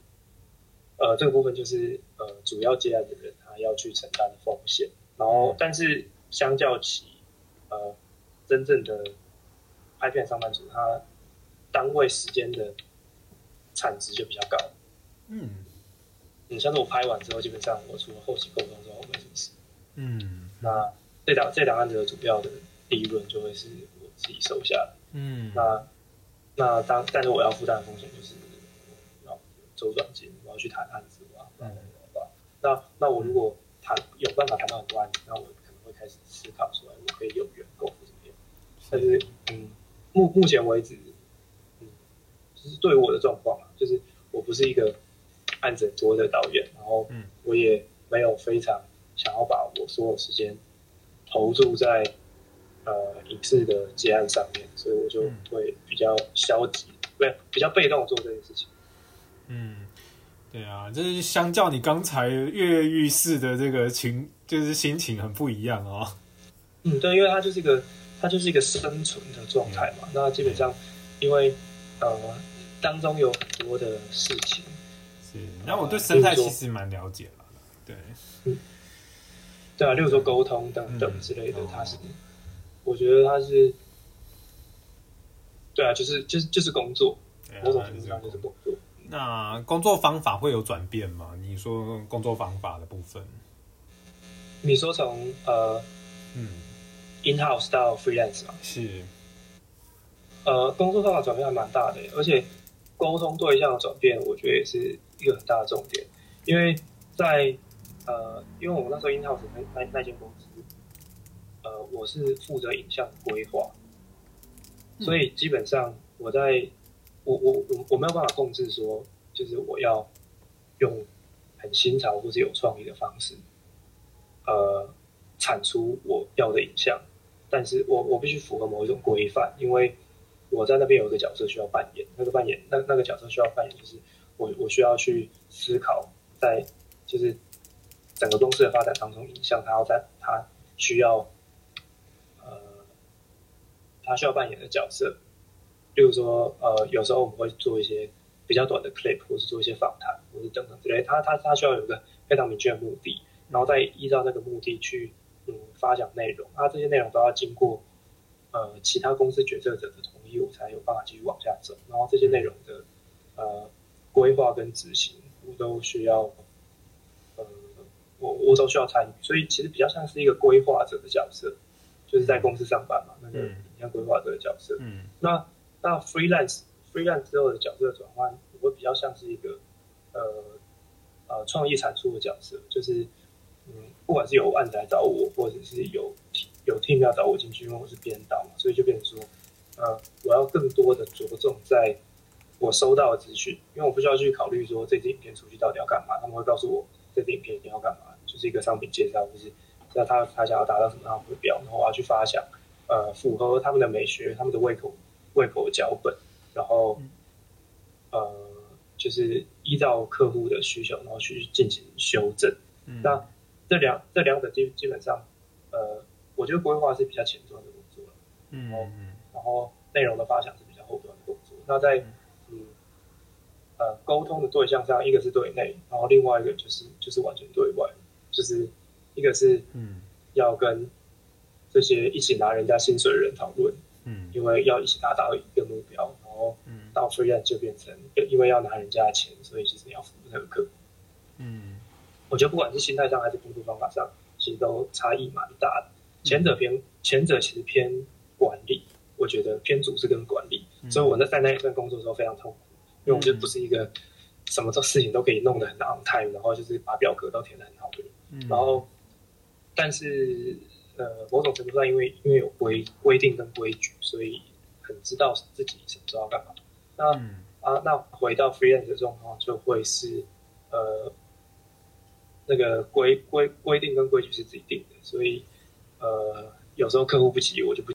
呃这个部分就是呃主要接案的人他要去承担的风险。然后，但是相较起呃真正的拍片上班族，他单位时间的产值就比较高。嗯嗯，像是我拍完之后，基本上我除了后期沟通之后，我没什么事。嗯那这档这档案子的主要的利润就会是我自己收下来。嗯那那当但是我要负担的风险就是周转金，我要去谈案子，我要嗯那那我如果谈有办法谈到很多案子，那我可能会开始思考出来，我可以有员工或怎么样。但是嗯，目目前为止，嗯，就是对我的状况啊，就是我不是一个案子很多的导演，然后嗯我也没有非常想要把我所有时间投注在呃影视的结案上面，所以我就嗯会比较消极，不是比较被动做这件事情。嗯，对啊，就是相较你刚才跃跃欲试的这个情，就是心情很不一样哦。嗯，对，因为它就是一个它就是一个生存的状态嘛。那基本上，因为呃当中有很多的事情，是，那我对生态其实蛮了解了，对，对啊，例如说沟通等等嗯之类的哦，它是，我觉得它是，对啊，就是就是就是工作，某种程度上就是工作。那工作方法会有转变吗？你说工作方法的部分，你说从呃嗯，in house 到 freelance 嘛，是，呃，工作方法转变还蛮大的，而且沟通对象的转变，我觉得也是一个很大的重点。因为在呃，因为我们那时候 in house 那那那间公司，呃，我是负责影像规划，所以基本上我在我我我我没有办法控制说，就是我要用很新潮或是有创意的方式，呃，产出我要的影像，但是我我必须符合某一种规范，因为我在那边有一个角色需要扮演，那个扮演那那个角色需要扮演就是我我需要去思考在就是整个公司的发展当中，影像它要在它需要呃它需要扮演的角色，例如说呃有时候我们会做一些比较短的 clip，或是做一些访谈，或是等等之类，他他他需要有一个非常明确的目的，然后再依照那个目的去嗯发想内容，那这些内容都要经过呃其他公司决策者的同意，我才有办法继续往下走。然后这些内容的呃规划跟执行，我都需要呃我我都需要参与，所以其实比较像是一个规划者的角色，就是在公司上班嘛，那个像规划者的角色。嗯那那 freelance freelance 之后的角色转换，我比较像是一个呃呃创意产出的角色，就是嗯，不管是有案子来找我，或者是有有 team 要找我进去，因为我是编导嘛，所以就变成说，呃，我要更多的着重在我收到的资讯，因为我不需要去考虑说这支影片出去到底要干嘛，他们会告诉我这支影片要干嘛，就是一个商品介绍，就是那他他想要达到什么样的目标，然后我要去发想，呃，符合他们的美学、他们的胃口胃口的脚本，然后呃，就是依照客户的需求，然后去进行修正。嗯，那这两这两者基基本上，呃，我觉得规划是比较前端的工作嗯然后内容的发想是比较后端的工作。那在嗯呃沟通的对象上，一个是对内，然后另外一个就是就是完全对外，就是一个是嗯要跟这些一起拿人家薪水的人讨论，嗯。因为要一起达到一个目标，然后嗯到 freelance 就变成因为要拿人家的钱，所以其实你要服务那个客户。嗯。我觉得不管是心态上还是工作方法上，其实都差异蛮大的。前者偏前者其实偏管理，我觉得偏组织跟管理，嗯。所以我那在那一份工作的时候非常痛苦，因为我就不是一个什么做事情都可以弄得很 on time，然后就是把表格都填得很好的人。嗯，然后，但是呃，某种程度上，因为因为有规规定跟规矩，所以很知道自己什么时候要干嘛。那嗯啊，那回到 freelance 的状况就会是呃那个规规规定跟规矩是自己定的，所以呃有时候客户不急，我就不。